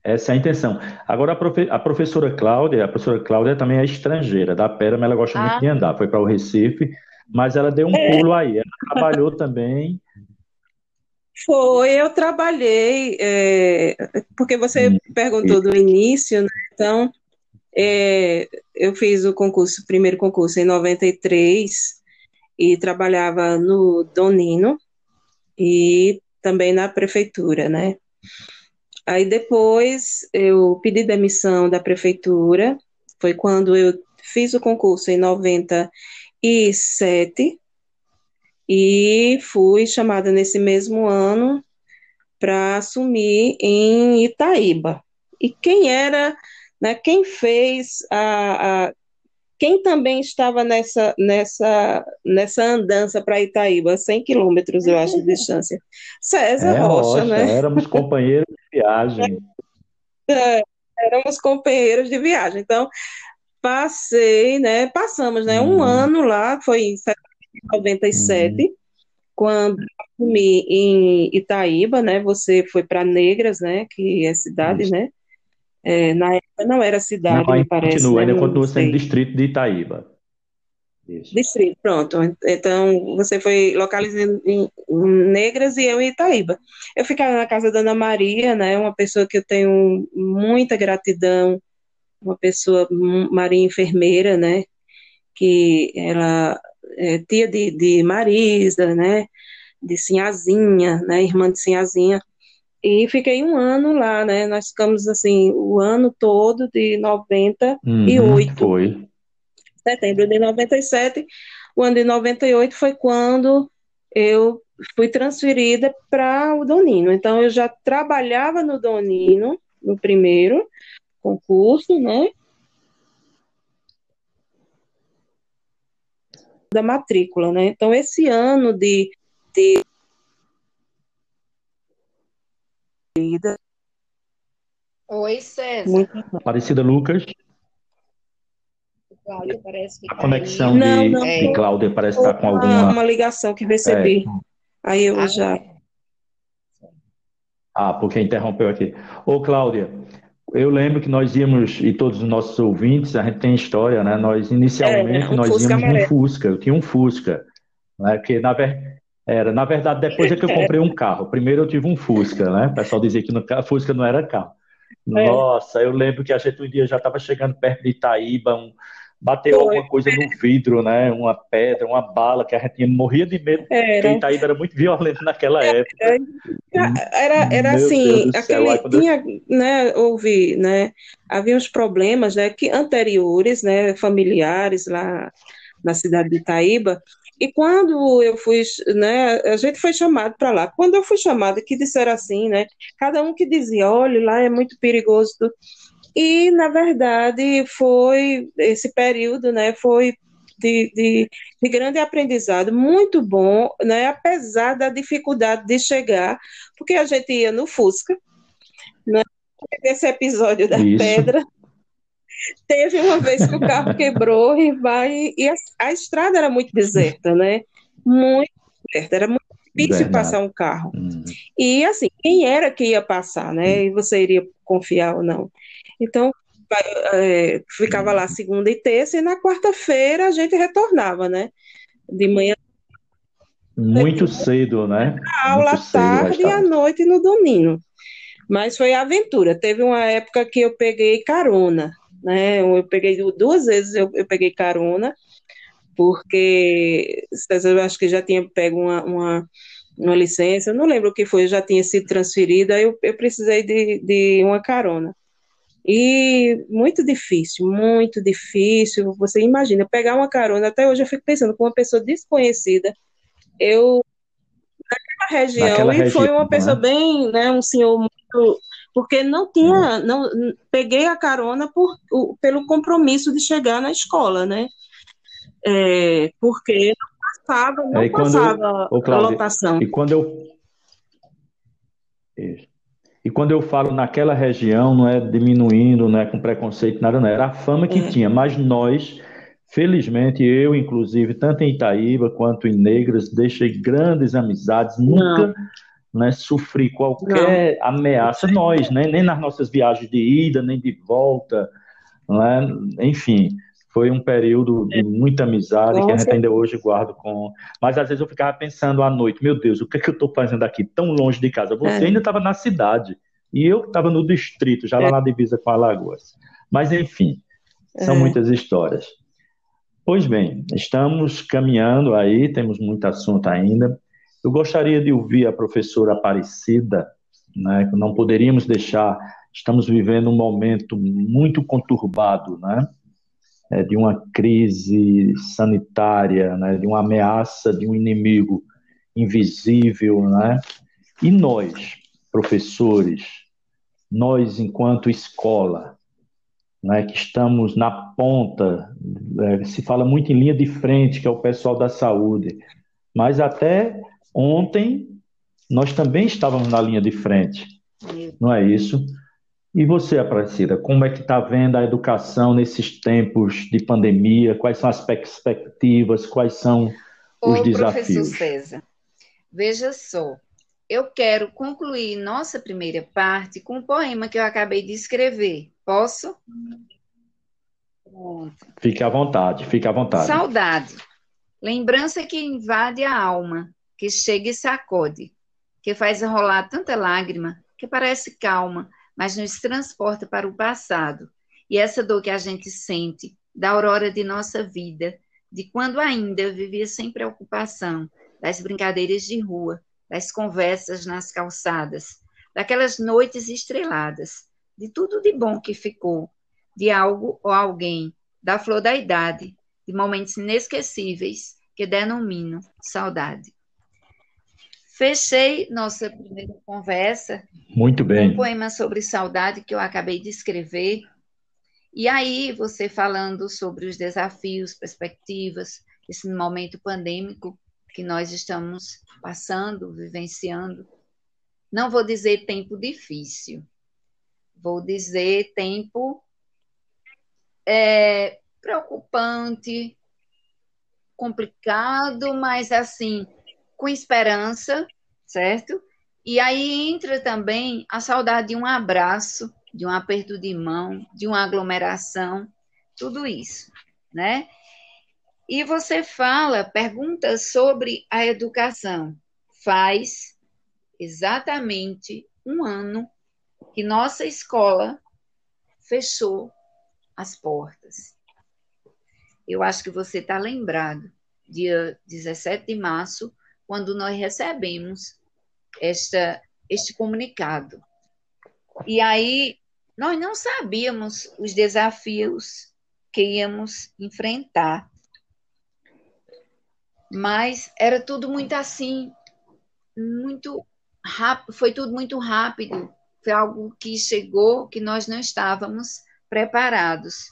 Essa é a intenção. Agora, a, profe a, professora Cláudia, a professora Cláudia também é estrangeira, da Pera, mas ela gosta ah. muito de andar. Foi para o Recife, mas ela deu um é. pulo aí. Ela trabalhou também. Foi, eu trabalhei, é, porque você hum. perguntou do início, né? Então, é, eu fiz o concurso, o primeiro concurso em 93, e trabalhava no Donino e também na prefeitura, né? Aí depois eu pedi demissão da prefeitura, foi quando eu fiz o concurso em 97 e fui chamada nesse mesmo ano para assumir em Itaíba. E quem era, né, quem fez a, a quem também estava nessa, nessa, nessa andança para Itaíba, 100 quilômetros, eu acho, de distância? César é, Rocha, Rocha, né? Éramos companheiros de viagem. É, éramos companheiros de viagem. Então, passei, né? Passamos, né? Um uhum. ano lá, foi em 97, uhum. quando assumi em Itaíba, né? Você foi para Negras, né? Que é cidade, Isso. né? É, na época não era cidade, não, me parece. Continua, né? ainda continua sendo distrito de Itaíba. Isso. Distrito, pronto. Então, você foi localizado em, em Negras e eu em Itaíba. Eu ficava na casa da Ana Maria, né? Uma pessoa que eu tenho muita gratidão, uma pessoa, Maria enfermeira, né? Que ela é tia de, de Marisa, né? De Sinhazinha, né? Irmã de Sinhazinha. E fiquei um ano lá, né? Nós ficamos assim o ano todo de 98. Uhum, foi. Setembro de 97. O ano de 98 foi quando eu fui transferida para o Donino. Então eu já trabalhava no Donino no primeiro concurso, né? Da matrícula, né? Então esse ano de, de vida. Oi, César. Muito... Aparecida Lucas. Cláudia parece que a conexão de, não, não, de Cláudia parece estar com alguma. Uma ligação que recebi. É. Aí eu ah, já. Ah, porque interrompeu aqui. Ô, Cláudia, eu lembro que nós íamos, e todos os nossos ouvintes, a gente tem história, né? Nós, inicialmente, é, um nós Fusca íamos amarelo. num Fusca. Eu tinha um Fusca. Né? Que, na, ver... era, na verdade, depois é que eu comprei um carro. Primeiro eu tive um Fusca, né? O pessoal dizia que no... Fusca não era carro. É. Nossa, eu lembro que a gente um dia já estava chegando perto de Itaíba, um, bateu Foi. alguma coisa no vidro, né? Uma pedra, uma bala, que a gente morria de medo, era. porque Itaíba era muito violento naquela época. Era, era assim, aquele tinha, né, houve, né, havia uns problemas, né, que anteriores, né, familiares lá na cidade de Itaíba, e quando eu fui, né, a gente foi chamado para lá. Quando eu fui chamada, que disseram assim, né, cada um que dizia, olha, lá é muito perigoso. E, na verdade, foi esse período, né, foi de, de, de, grande aprendizado, muito bom, né, apesar da dificuldade de chegar, porque a gente ia no Fusca, né, esse episódio da Isso. pedra, Teve uma vez que o carro quebrou e vai. E a, a estrada era muito deserta, né? Muito deserta, era muito difícil passar um carro. Uhum. E assim, quem era que ia passar, né? E você iria confiar ou não. Então, é, ficava lá segunda e terça, e na quarta-feira a gente retornava, né? De manhã. Muito cedo, né? A aula à tarde e à noite no domingo. Mas foi aventura. Teve uma época que eu peguei carona né? Eu peguei duas vezes, eu, eu peguei carona, porque eu acho que já tinha pego uma, uma, uma, licença, eu não lembro o que foi, já tinha sido transferida, eu, eu precisei de, de uma carona. E muito difícil, muito difícil. Você imagina, pegar uma carona, até hoje eu fico pensando com uma pessoa desconhecida. Eu, naquela região, naquela e região, foi uma pessoa né? bem, né, um senhor muito porque não tinha, não peguei a carona por, pelo compromisso de chegar na escola, né? É, porque não passava, não passava eu, a lotação. E quando eu e quando eu falo naquela região, não é diminuindo, não é com preconceito, nada, não. Era a fama que é. tinha, mas nós, felizmente, eu, inclusive, tanto em Itaíba quanto em Negras, deixei grandes amizades, nunca. Né, sofrer qualquer não. ameaça, nós, né, nem nas nossas viagens de ida, nem de volta, né, enfim, foi um período de muita amizade Nossa. que a gente ainda hoje guarda com. Mas às vezes eu ficava pensando à noite, meu Deus, o que é que eu estou fazendo aqui tão longe de casa? Você é. ainda estava na cidade e eu estava no distrito, já lá é. na divisa com Alagoas. Mas enfim, são é. muitas histórias. Pois bem, estamos caminhando aí, temos muito assunto ainda. Eu gostaria de ouvir a professora Aparecida, né, não poderíamos deixar, estamos vivendo um momento muito conturbado, né, é, de uma crise sanitária, né, de uma ameaça de um inimigo invisível, né, e nós, professores, nós enquanto escola, né, que estamos na ponta, é, se fala muito em linha de frente, que é o pessoal da saúde, mas até Ontem nós também estávamos na linha de frente, não é isso? E você, Aparecida, como é que está vendo a educação nesses tempos de pandemia? Quais são as perspectivas? Quais são os Ô, desafios? Professor César, veja só, eu quero concluir nossa primeira parte com um poema que eu acabei de escrever. Posso? Fique à vontade, fique à vontade. Saudade, lembrança que invade a alma, que chega e sacode, que faz rolar tanta lágrima que parece calma, mas nos transporta para o passado. E essa dor que a gente sente da aurora de nossa vida, de quando ainda vivia sem preocupação, das brincadeiras de rua, das conversas nas calçadas, daquelas noites estreladas, de tudo de bom que ficou, de algo ou alguém, da flor da idade, de momentos inesquecíveis que denomino saudade. Fechei nossa primeira conversa. Muito bem. Um poema sobre saudade que eu acabei de escrever. E aí, você falando sobre os desafios, perspectivas, esse momento pandêmico que nós estamos passando, vivenciando. Não vou dizer tempo difícil, vou dizer tempo é, preocupante, complicado, mas assim, com esperança, certo? E aí entra também a saudade de um abraço, de um aperto de mão, de uma aglomeração, tudo isso, né? E você fala, pergunta sobre a educação. Faz exatamente um ano que nossa escola fechou as portas. Eu acho que você está lembrado, dia 17 de março, quando nós recebemos esta, este comunicado. E aí nós não sabíamos os desafios que íamos enfrentar. Mas era tudo muito assim, muito rápido, foi tudo muito rápido. Foi algo que chegou que nós não estávamos preparados.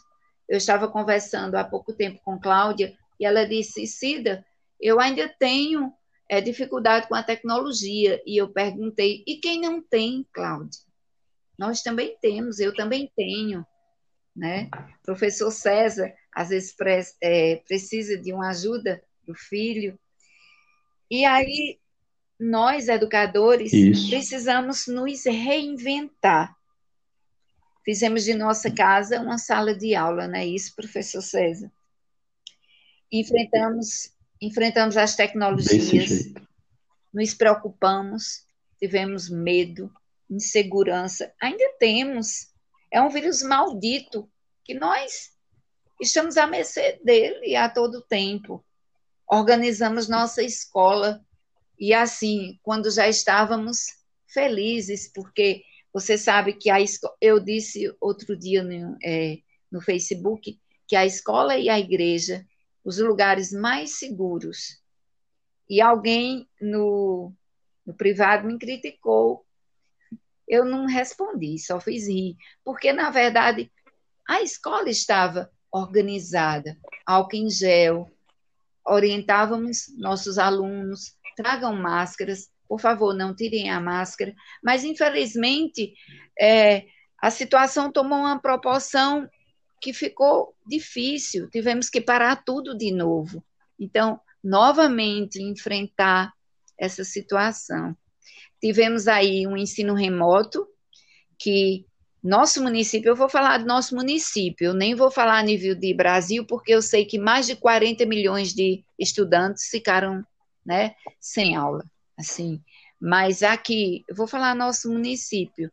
Eu estava conversando há pouco tempo com Cláudia e ela disse: Cida, eu ainda tenho é, dificuldade com a tecnologia. E eu perguntei: e quem não tem, Cláudia? Nós também temos, eu também tenho. Né? Professor César, às vezes é, precisa de uma ajuda do filho. E aí, nós, educadores, Isso. precisamos nos reinventar. Fizemos de nossa casa uma sala de aula, não é isso, professor César? Enfrentamos enfrentamos as tecnologias, nos preocupamos, tivemos medo, insegurança, ainda temos. É um vírus maldito que nós estamos à mercê dele a todo tempo. Organizamos nossa escola e assim, quando já estávamos felizes, porque você sabe que a escola, eu disse outro dia no, é, no Facebook que a escola e a igreja os lugares mais seguros. E alguém no, no privado me criticou. Eu não respondi, só fiz rir, porque, na verdade, a escola estava organizada, álcool em gel, orientávamos nossos alunos, tragam máscaras, por favor, não tirem a máscara, mas infelizmente é, a situação tomou uma proporção que ficou difícil, tivemos que parar tudo de novo. Então, novamente enfrentar essa situação. Tivemos aí um ensino remoto, que nosso município, eu vou falar do nosso município, eu nem vou falar a nível de Brasil, porque eu sei que mais de 40 milhões de estudantes ficaram né, sem aula. Assim, mas aqui, eu vou falar nosso município,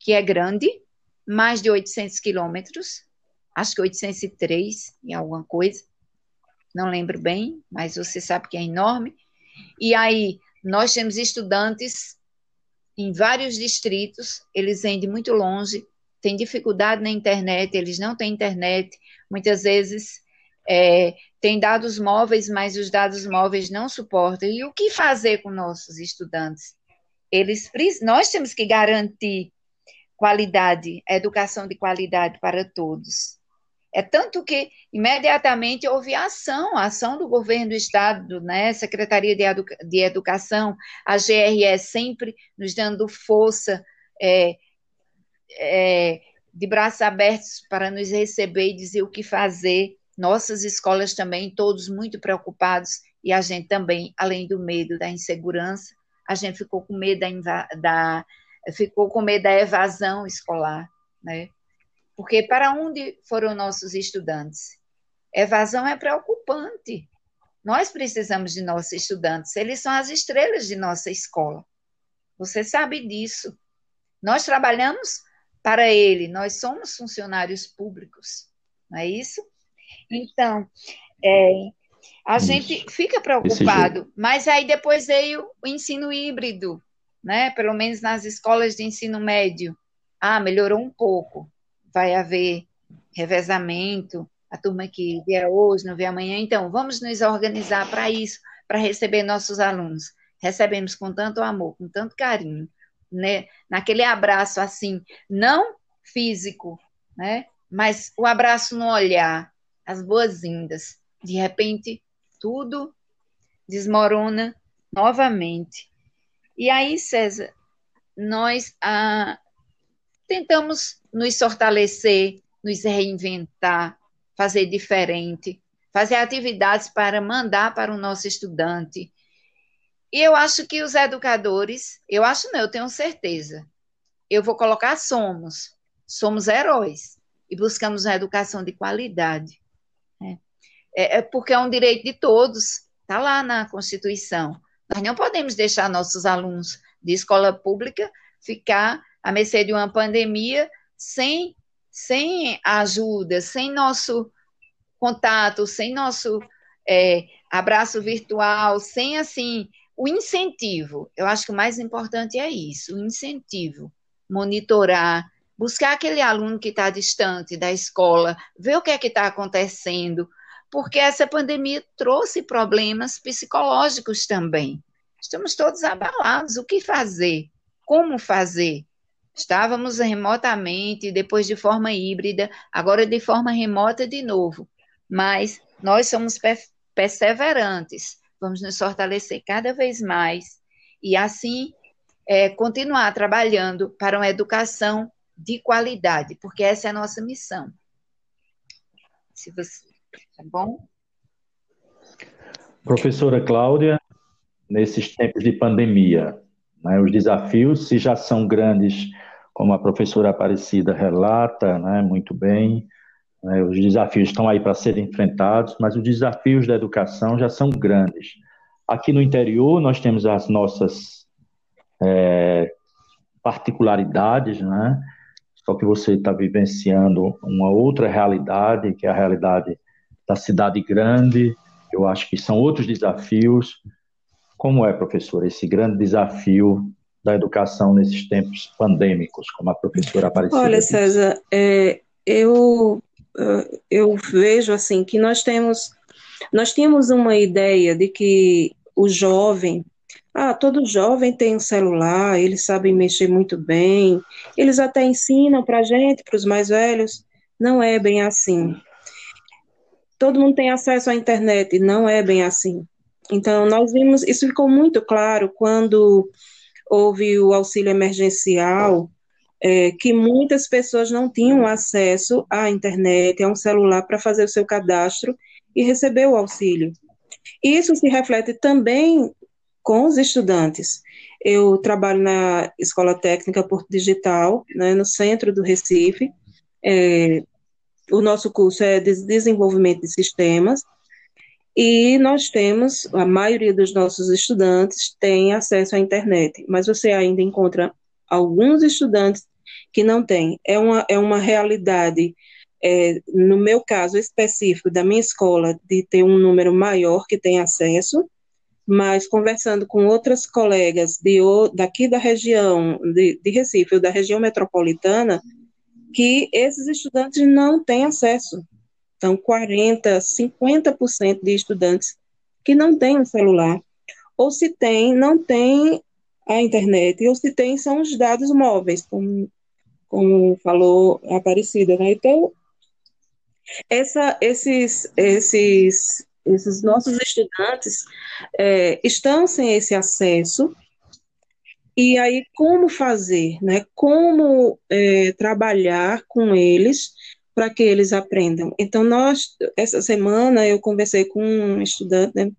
que é grande, mais de 800 quilômetros, acho que 803 e alguma coisa, não lembro bem, mas você sabe que é enorme. E aí, nós temos estudantes em vários distritos, eles vêm de muito longe, têm dificuldade na internet, eles não têm internet, muitas vezes é, têm dados móveis, mas os dados móveis não suportam. E o que fazer com nossos estudantes? Eles, nós temos que garantir qualidade, educação de qualidade para todos. É tanto que imediatamente houve ação, a ação do governo do estado, né, Secretaria de, Edu de Educação, a GRE sempre nos dando força, é, é, de braços abertos para nos receber e dizer o que fazer. Nossas escolas também, todos muito preocupados, e a gente também, além do medo da insegurança, a gente ficou com medo da, da ficou com medo da evasão escolar, né? Porque para onde foram nossos estudantes? Evasão é preocupante. Nós precisamos de nossos estudantes, eles são as estrelas de nossa escola. Você sabe disso. Nós trabalhamos para ele, nós somos funcionários públicos, não é isso? Então, é, a gente fica preocupado, mas aí depois veio o ensino híbrido, né? Pelo menos nas escolas de ensino médio. Ah, melhorou um pouco vai haver revezamento, a turma que vier hoje, não vier amanhã. Então, vamos nos organizar para isso, para receber nossos alunos. Recebemos com tanto amor, com tanto carinho, né? Naquele abraço assim, não físico, né? Mas o abraço no olhar, as boas-vindas. De repente, tudo desmorona novamente. E aí, César, nós ah, tentamos nos fortalecer, nos reinventar. fazer diferente, fazer atividades para mandar para o nosso estudante. E eu acho que os educadores, eu acho não, eu tenho certeza. Eu vou colocar somos, somos heróis e buscamos uma educação de qualidade. Né? É, é porque é um direito de todos, está lá na Constituição. Nós não podemos deixar nossos alunos de escola pública ficar à mercê de uma pandemia sem, sem ajuda, sem nosso contato, sem nosso é, abraço virtual, sem assim o incentivo. Eu acho que o mais importante é isso, o incentivo, monitorar, buscar aquele aluno que está distante da escola, ver o que é que está acontecendo, porque essa pandemia trouxe problemas psicológicos também. Estamos todos abalados. O que fazer? Como fazer? Estávamos remotamente, depois de forma híbrida, agora de forma remota de novo. Mas nós somos perseverantes, vamos nos fortalecer cada vez mais e assim é, continuar trabalhando para uma educação de qualidade, porque essa é a nossa missão. Se você, tá bom? Professora Cláudia, nesses tempos de pandemia, né, os desafios, se já são grandes como a professora Aparecida relata né, muito bem, né, os desafios estão aí para serem enfrentados, mas os desafios da educação já são grandes. Aqui no interior, nós temos as nossas é, particularidades, né? só que você está vivenciando uma outra realidade, que é a realidade da cidade grande. Eu acho que são outros desafios. Como é, professor, esse grande desafio da educação nesses tempos pandêmicos, como a professora Aparecida Olha, César, é, eu, é, eu vejo assim que nós temos, nós tínhamos uma ideia de que o jovem, ah, todo jovem tem um celular, eles sabem mexer muito bem, eles até ensinam para a gente, para os mais velhos. Não é bem assim. Todo mundo tem acesso à internet, não é bem assim. Então, nós vimos, isso ficou muito claro quando houve o auxílio emergencial, é, que muitas pessoas não tinham acesso à internet, a um celular para fazer o seu cadastro e receber o auxílio. Isso se reflete também com os estudantes. Eu trabalho na Escola Técnica Porto Digital, né, no centro do Recife. É, o nosso curso é de desenvolvimento de sistemas, e nós temos, a maioria dos nossos estudantes tem acesso à internet, mas você ainda encontra alguns estudantes que não têm. É uma, é uma realidade, é, no meu caso específico da minha escola, de ter um número maior que tem acesso, mas conversando com outras colegas de, daqui da região, de, de Recife, ou da região metropolitana, que esses estudantes não têm acesso. Então, 40%, 50% de estudantes que não têm um celular, ou se tem, não tem a internet, ou se tem, são os dados móveis, como, como falou a Aparecida. Né? Então, essa, esses, esses, esses nossos estudantes é, estão sem esse acesso, e aí como fazer, né? Como é, trabalhar com eles para que eles aprendam. Então, nós, essa semana, eu conversei com um estudante, né,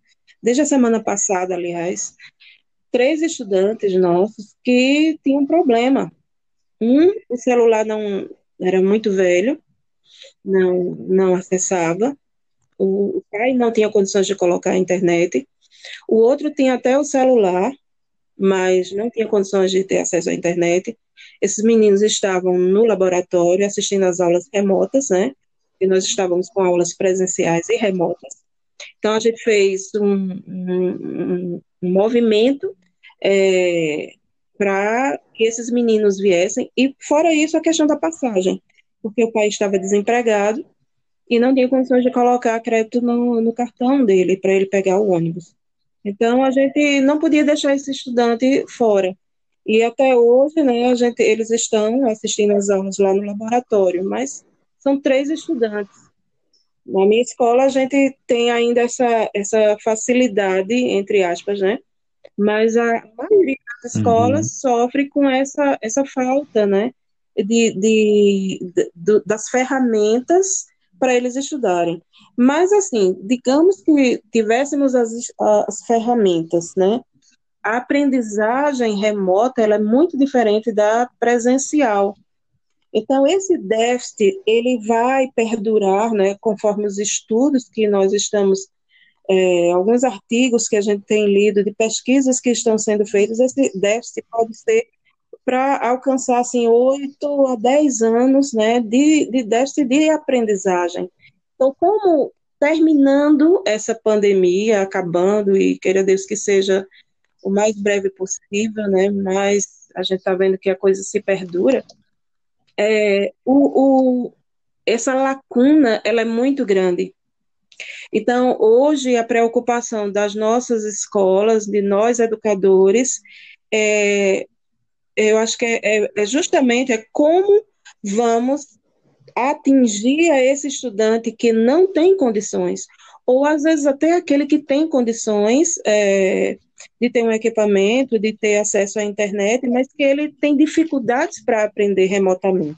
desde a semana passada, aliás, três estudantes nossos que tinham um problema. Um, o celular não era muito velho, não, não acessava, o, pai não tinha condições de colocar a internet, o outro tinha até o celular, mas não tinha condições de ter acesso à internet, esses meninos estavam no laboratório assistindo às aulas remotas, né? E nós estávamos com aulas presenciais e remotas. Então, a gente fez um, um, um movimento é, para que esses meninos viessem, e fora isso, a questão da passagem, porque o pai estava desempregado e não tinha condições de colocar crédito no, no cartão dele para ele pegar o ônibus. Então, a gente não podia deixar esse estudante fora. E até hoje, né, a gente, eles estão assistindo às aulas lá no laboratório, mas são três estudantes. Na minha escola, a gente tem ainda essa, essa facilidade, entre aspas, né? Mas a maioria das uhum. escolas uhum. sofre com essa, essa falta, né? De, de, de, de, das ferramentas para eles estudarem. Mas, assim, digamos que tivéssemos as, as ferramentas, né? A aprendizagem remota ela é muito diferente da presencial. Então, esse déficit, ele vai perdurar, né, conforme os estudos que nós estamos, é, alguns artigos que a gente tem lido, de pesquisas que estão sendo feitas, esse déficit pode ser para alcançar, assim, 8 a 10 anos, né, de, de déficit de aprendizagem. Então, como terminando essa pandemia, acabando, e queira Deus que seja o mais breve possível, né, mas a gente está vendo que a coisa se perdura, é, o, o, essa lacuna ela é muito grande. Então, hoje, a preocupação das nossas escolas, de nós educadores, é, eu acho que é, é, é justamente é como vamos atingir a esse estudante que não tem condições, ou às vezes até aquele que tem condições é, de ter um equipamento, de ter acesso à internet, mas que ele tem dificuldades para aprender remotamente.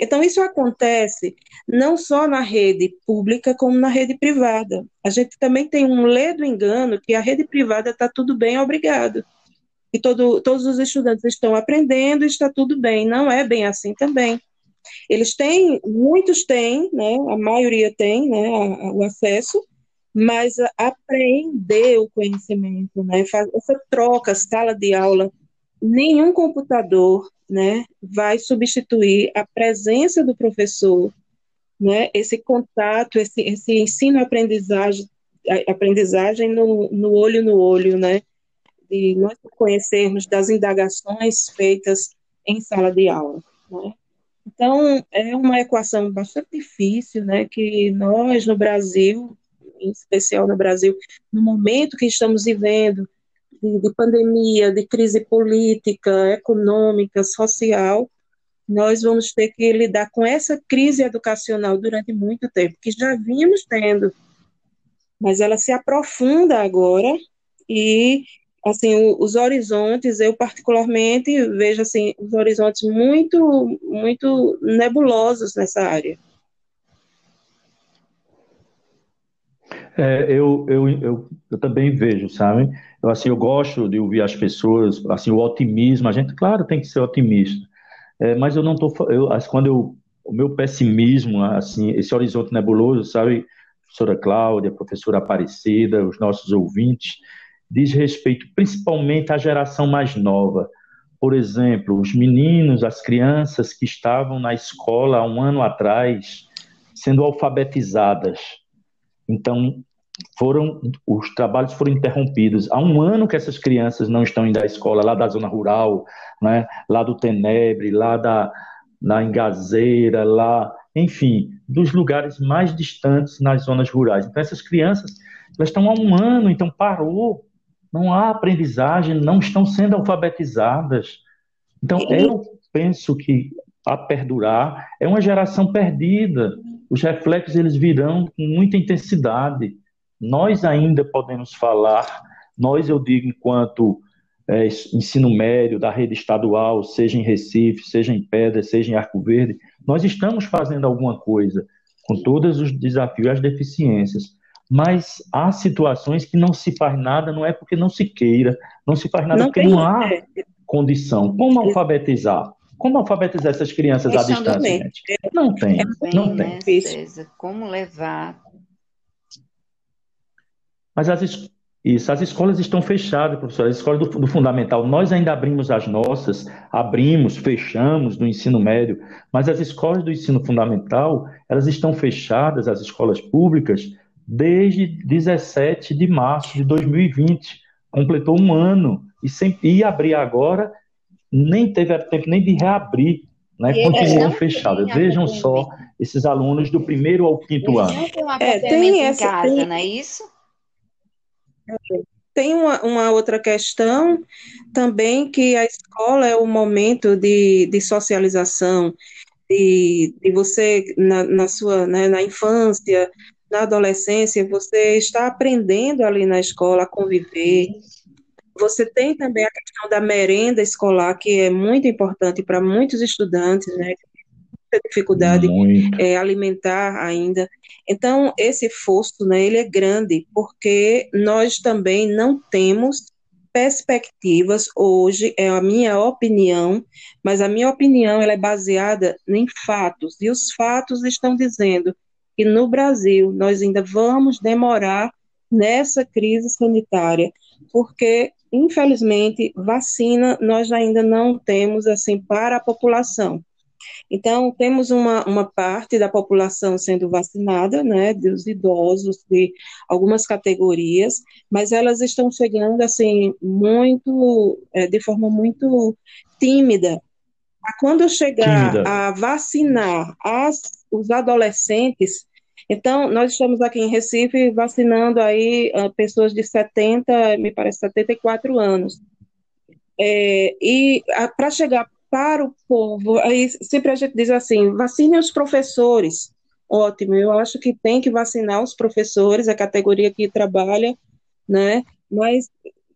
Então, isso acontece não só na rede pública, como na rede privada. A gente também tem um ledo engano que a rede privada está tudo bem, obrigado. E todo, todos os estudantes estão aprendendo, está tudo bem. Não é bem assim também. Eles têm, muitos têm, né, a maioria tem né, o acesso, mas aprender o conhecimento, né, essa troca, sala de aula, nenhum computador, né, vai substituir a presença do professor, né, esse contato, esse, esse ensino-aprendizagem aprendizagem no, no olho no olho, né, de nós conhecermos das indagações feitas em sala de aula, né. Então, é uma equação bastante difícil, né, que nós no Brasil em especial no Brasil, no momento que estamos vivendo, de, de pandemia, de crise política, econômica, social, nós vamos ter que lidar com essa crise educacional durante muito tempo, que já vínhamos tendo, mas ela se aprofunda agora e assim os horizontes eu particularmente vejo assim os horizontes muito muito nebulosos nessa área É, eu, eu, eu, eu, também vejo, sabe? Eu, assim, eu gosto de ouvir as pessoas, assim, o otimismo, a gente, claro, tem que ser otimista, é, mas eu não estou, quando eu, o meu pessimismo, assim, esse horizonte nebuloso, sabe, professora Cláudia, professora Aparecida, os nossos ouvintes, diz respeito principalmente à geração mais nova. Por exemplo, os meninos, as crianças que estavam na escola há um ano atrás, sendo alfabetizadas, então, foram os trabalhos foram interrompidos. Há um ano que essas crianças não estão indo à escola, lá da zona rural, né? lá do Tenebre, lá da, na Engazeira, lá, enfim, dos lugares mais distantes nas zonas rurais. Então, essas crianças elas estão há um ano, então parou, não há aprendizagem, não estão sendo alfabetizadas. Então, eu penso que a perdurar é uma geração perdida os reflexos eles virão com muita intensidade. Nós ainda podemos falar, nós eu digo enquanto é, ensino médio da rede estadual, seja em Recife, seja em Pedra, seja em Arco Verde, nós estamos fazendo alguma coisa com todos os desafios e as deficiências. Mas há situações que não se faz nada, não é porque não se queira, não se faz nada não porque não há condição. Como alfabetizar? Como alfabetizar essas crianças à distância? Não tem, é não tem. Né, César? Como levar? Mas as, isso, as escolas estão fechadas, professor, as escolas do, do, fundamental. Nós ainda abrimos as nossas, abrimos, fechamos do ensino médio, mas as escolas do ensino fundamental, elas estão fechadas, as escolas públicas, desde 17 de março de 2020. Completou um ano. E, sem, e abrir agora nem teve tempo nem de reabrir, né? continuam fechadas. Vejam só esses alunos do primeiro ao quinto ano. Não tem um é, tem essa, em casa, tem... não é isso? Tem uma, uma, outra questão também que a escola é o momento de, de socialização, de, de você, na, na sua né, na infância, na adolescência, você está aprendendo ali na escola a conviver, você tem também a questão da merenda escolar, que é muito importante para muitos estudantes, né? Muita dificuldade é, alimentar ainda. Então, esse fosso, né, ele é grande, porque nós também não temos perspectivas hoje, é a minha opinião, mas a minha opinião ela é baseada em fatos, e os fatos estão dizendo que no Brasil nós ainda vamos demorar nessa crise sanitária, porque infelizmente vacina nós ainda não temos assim para a população. Então, temos uma, uma parte da população sendo vacinada, né, dos idosos, de algumas categorias, mas elas estão chegando, assim, muito, é, de forma muito tímida. Quando chegar tímida. a vacinar as, os adolescentes, então, nós estamos aqui em Recife vacinando aí uh, pessoas de 70, me parece 74 anos. É, e para chegar para o povo, aí sempre a gente diz assim, vacine os professores. Ótimo, eu acho que tem que vacinar os professores, a categoria que trabalha, né, mas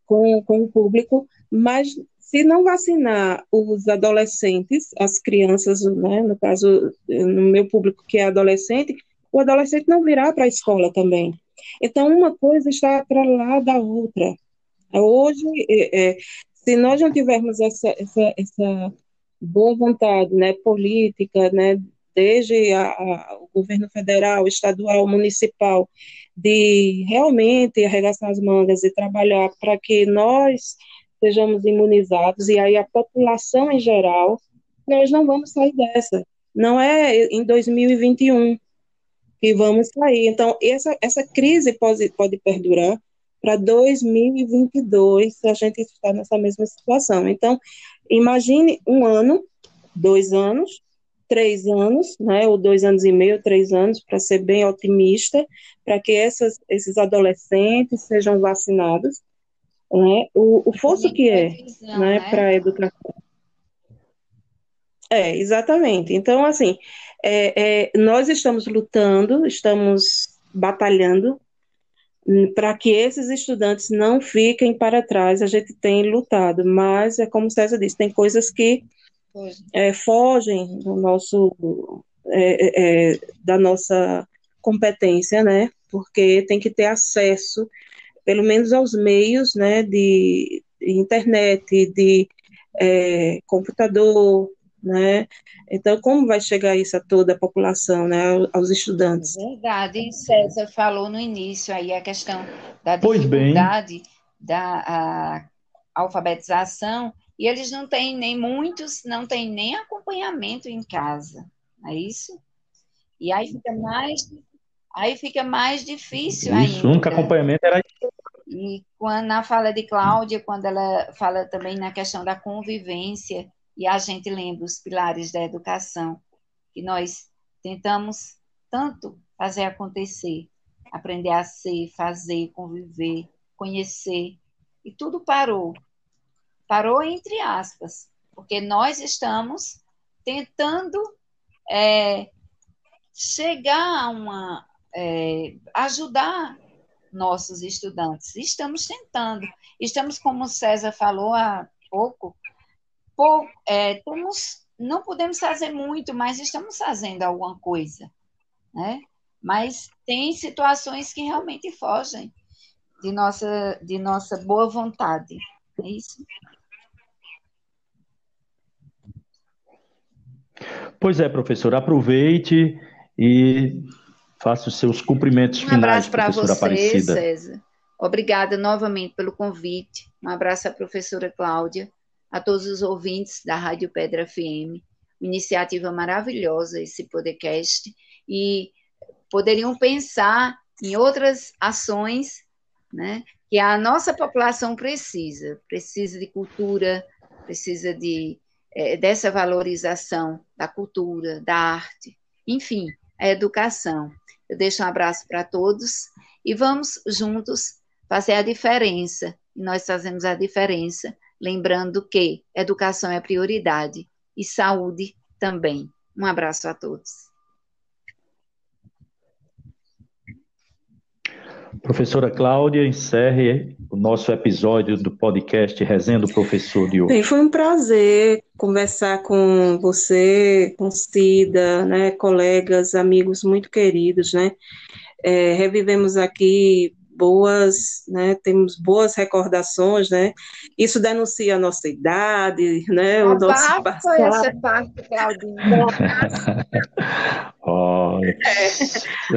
com, com o público, mas se não vacinar os adolescentes, as crianças, né, no caso, no meu público que é adolescente, o adolescente não virá para a escola também. Então, uma coisa está atrelada à outra. Hoje, é, é, se nós não tivermos essa, essa, essa boa vontade né, política, né, desde a, a, o governo federal, estadual, municipal, de realmente arregaçar as mangas e trabalhar para que nós sejamos imunizados, e aí a população em geral, nós não vamos sair dessa. Não é em 2021 que vamos sair. Então, essa, essa crise pode, pode perdurar para 2022, se a gente está nessa mesma situação. Então, imagine um ano, dois anos, três anos, né, ou dois anos e meio, três anos, para ser bem otimista, para que essas, esses adolescentes sejam vacinados, né, o, o fosso que é, né, né? para a educação. É, exatamente. Então, assim, é, é, nós estamos lutando, estamos batalhando para que esses estudantes não fiquem para trás. A gente tem lutado, mas é como César disse, tem coisas que é, fogem do nosso é, é, da nossa competência, né? Porque tem que ter acesso, pelo menos aos meios, né? De, de internet, de é, computador, né? Então, como vai chegar isso a toda a população, né, aos estudantes? É verdade, César falou no início aí a questão da dificuldade da alfabetização, e eles não têm nem muitos, não têm nem acompanhamento em casa, não é isso? E aí fica mais, aí fica mais difícil isso, ainda. Nunca acompanhamento era e quando, na fala de Cláudia, quando ela fala também na questão da convivência, e a gente lembra os pilares da educação, que nós tentamos tanto fazer acontecer, aprender a ser, fazer, conviver, conhecer, e tudo parou. Parou entre aspas, porque nós estamos tentando é, chegar a uma. É, ajudar nossos estudantes. Estamos tentando. Estamos, como o César falou há pouco, por, é, temos, não podemos fazer muito, mas estamos fazendo alguma coisa, né? Mas tem situações que realmente fogem de nossa, de nossa boa vontade, é isso? Pois é, professor, aproveite e faça os seus cumprimentos um finais, abraço para você, Aparecida. César. Obrigada novamente pelo convite. Um abraço à professora Cláudia a todos os ouvintes da Rádio Pedra FM. Iniciativa maravilhosa esse podcast e poderiam pensar em outras ações, né, que a nossa população precisa, precisa de cultura, precisa de é, dessa valorização da cultura, da arte, enfim, a educação. Eu deixo um abraço para todos e vamos juntos fazer a diferença. E nós fazemos a diferença lembrando que educação é prioridade e saúde também. Um abraço a todos. Professora Cláudia, encerre o nosso episódio do podcast Resenha do Professor de hoje. Bem, foi um prazer conversar com você, com Cida, né, colegas, amigos muito queridos, né? É, revivemos aqui boas, né, temos boas recordações, né, isso denuncia a nossa idade, né, o nosso passado. Foi essa parte, Claudinha. oh. é,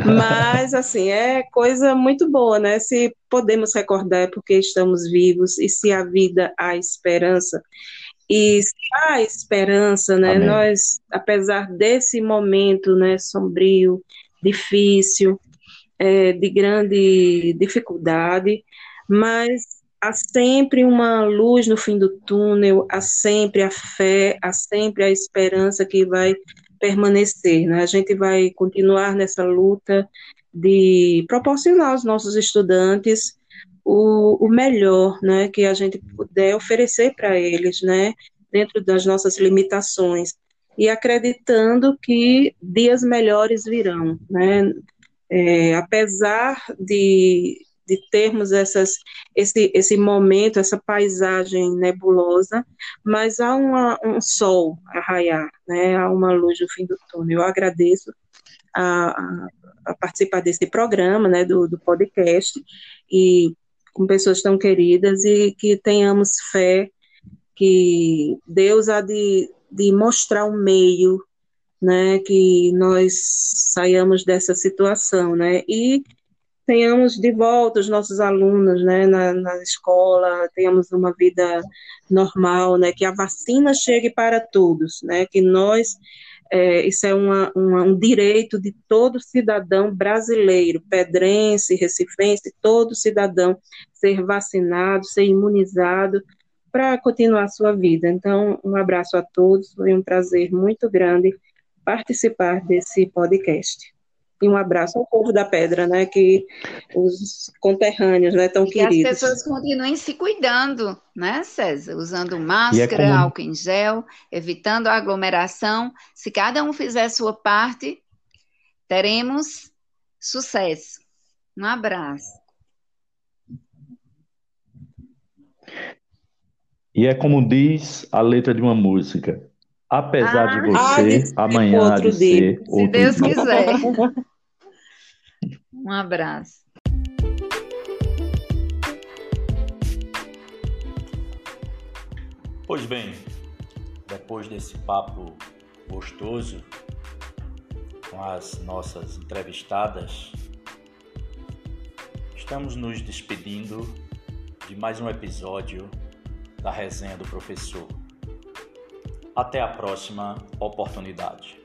mas, assim, é coisa muito boa, né, se podemos recordar é porque estamos vivos e se a vida há esperança, e se há esperança, né, Amém. nós, apesar desse momento, né, sombrio, difícil, é, de grande dificuldade, mas há sempre uma luz no fim do túnel, há sempre a fé, há sempre a esperança que vai permanecer. Né? A gente vai continuar nessa luta de proporcionar aos nossos estudantes o, o melhor né, que a gente puder oferecer para eles, né, dentro das nossas limitações, e acreditando que dias melhores virão. Né? É, apesar de, de termos essas, esse, esse momento, essa paisagem nebulosa, mas há uma, um sol a raiar, né? há uma luz no fim do túnel. Eu agradeço a, a, participar desse programa, né, do, do podcast, e com pessoas tão queridas, e que tenhamos fé que Deus há de, de mostrar um meio né, que nós saiamos dessa situação, né, e tenhamos de volta os nossos alunos, né, na, na escola, tenhamos uma vida normal, né, que a vacina chegue para todos, né, que nós, é, isso é uma, uma, um direito de todo cidadão brasileiro, pedrense, recifense, todo cidadão ser vacinado, ser imunizado, para continuar a sua vida. Então, um abraço a todos, foi um prazer muito grande participar desse podcast. E um abraço ao povo da Pedra, né, que os conterrâneos, né, tão e queridos. Que as pessoas continuem se cuidando, né, César? Usando máscara, é como... álcool em gel, evitando a aglomeração. Se cada um fizer a sua parte, teremos sucesso. Um abraço. E é como diz a letra de uma música: Apesar ah, de você, ah, amanhã há de ser outro Se Deus dia. quiser. um abraço. Pois bem, depois desse papo gostoso com as nossas entrevistadas, estamos nos despedindo de mais um episódio da resenha do professor. Até a próxima oportunidade.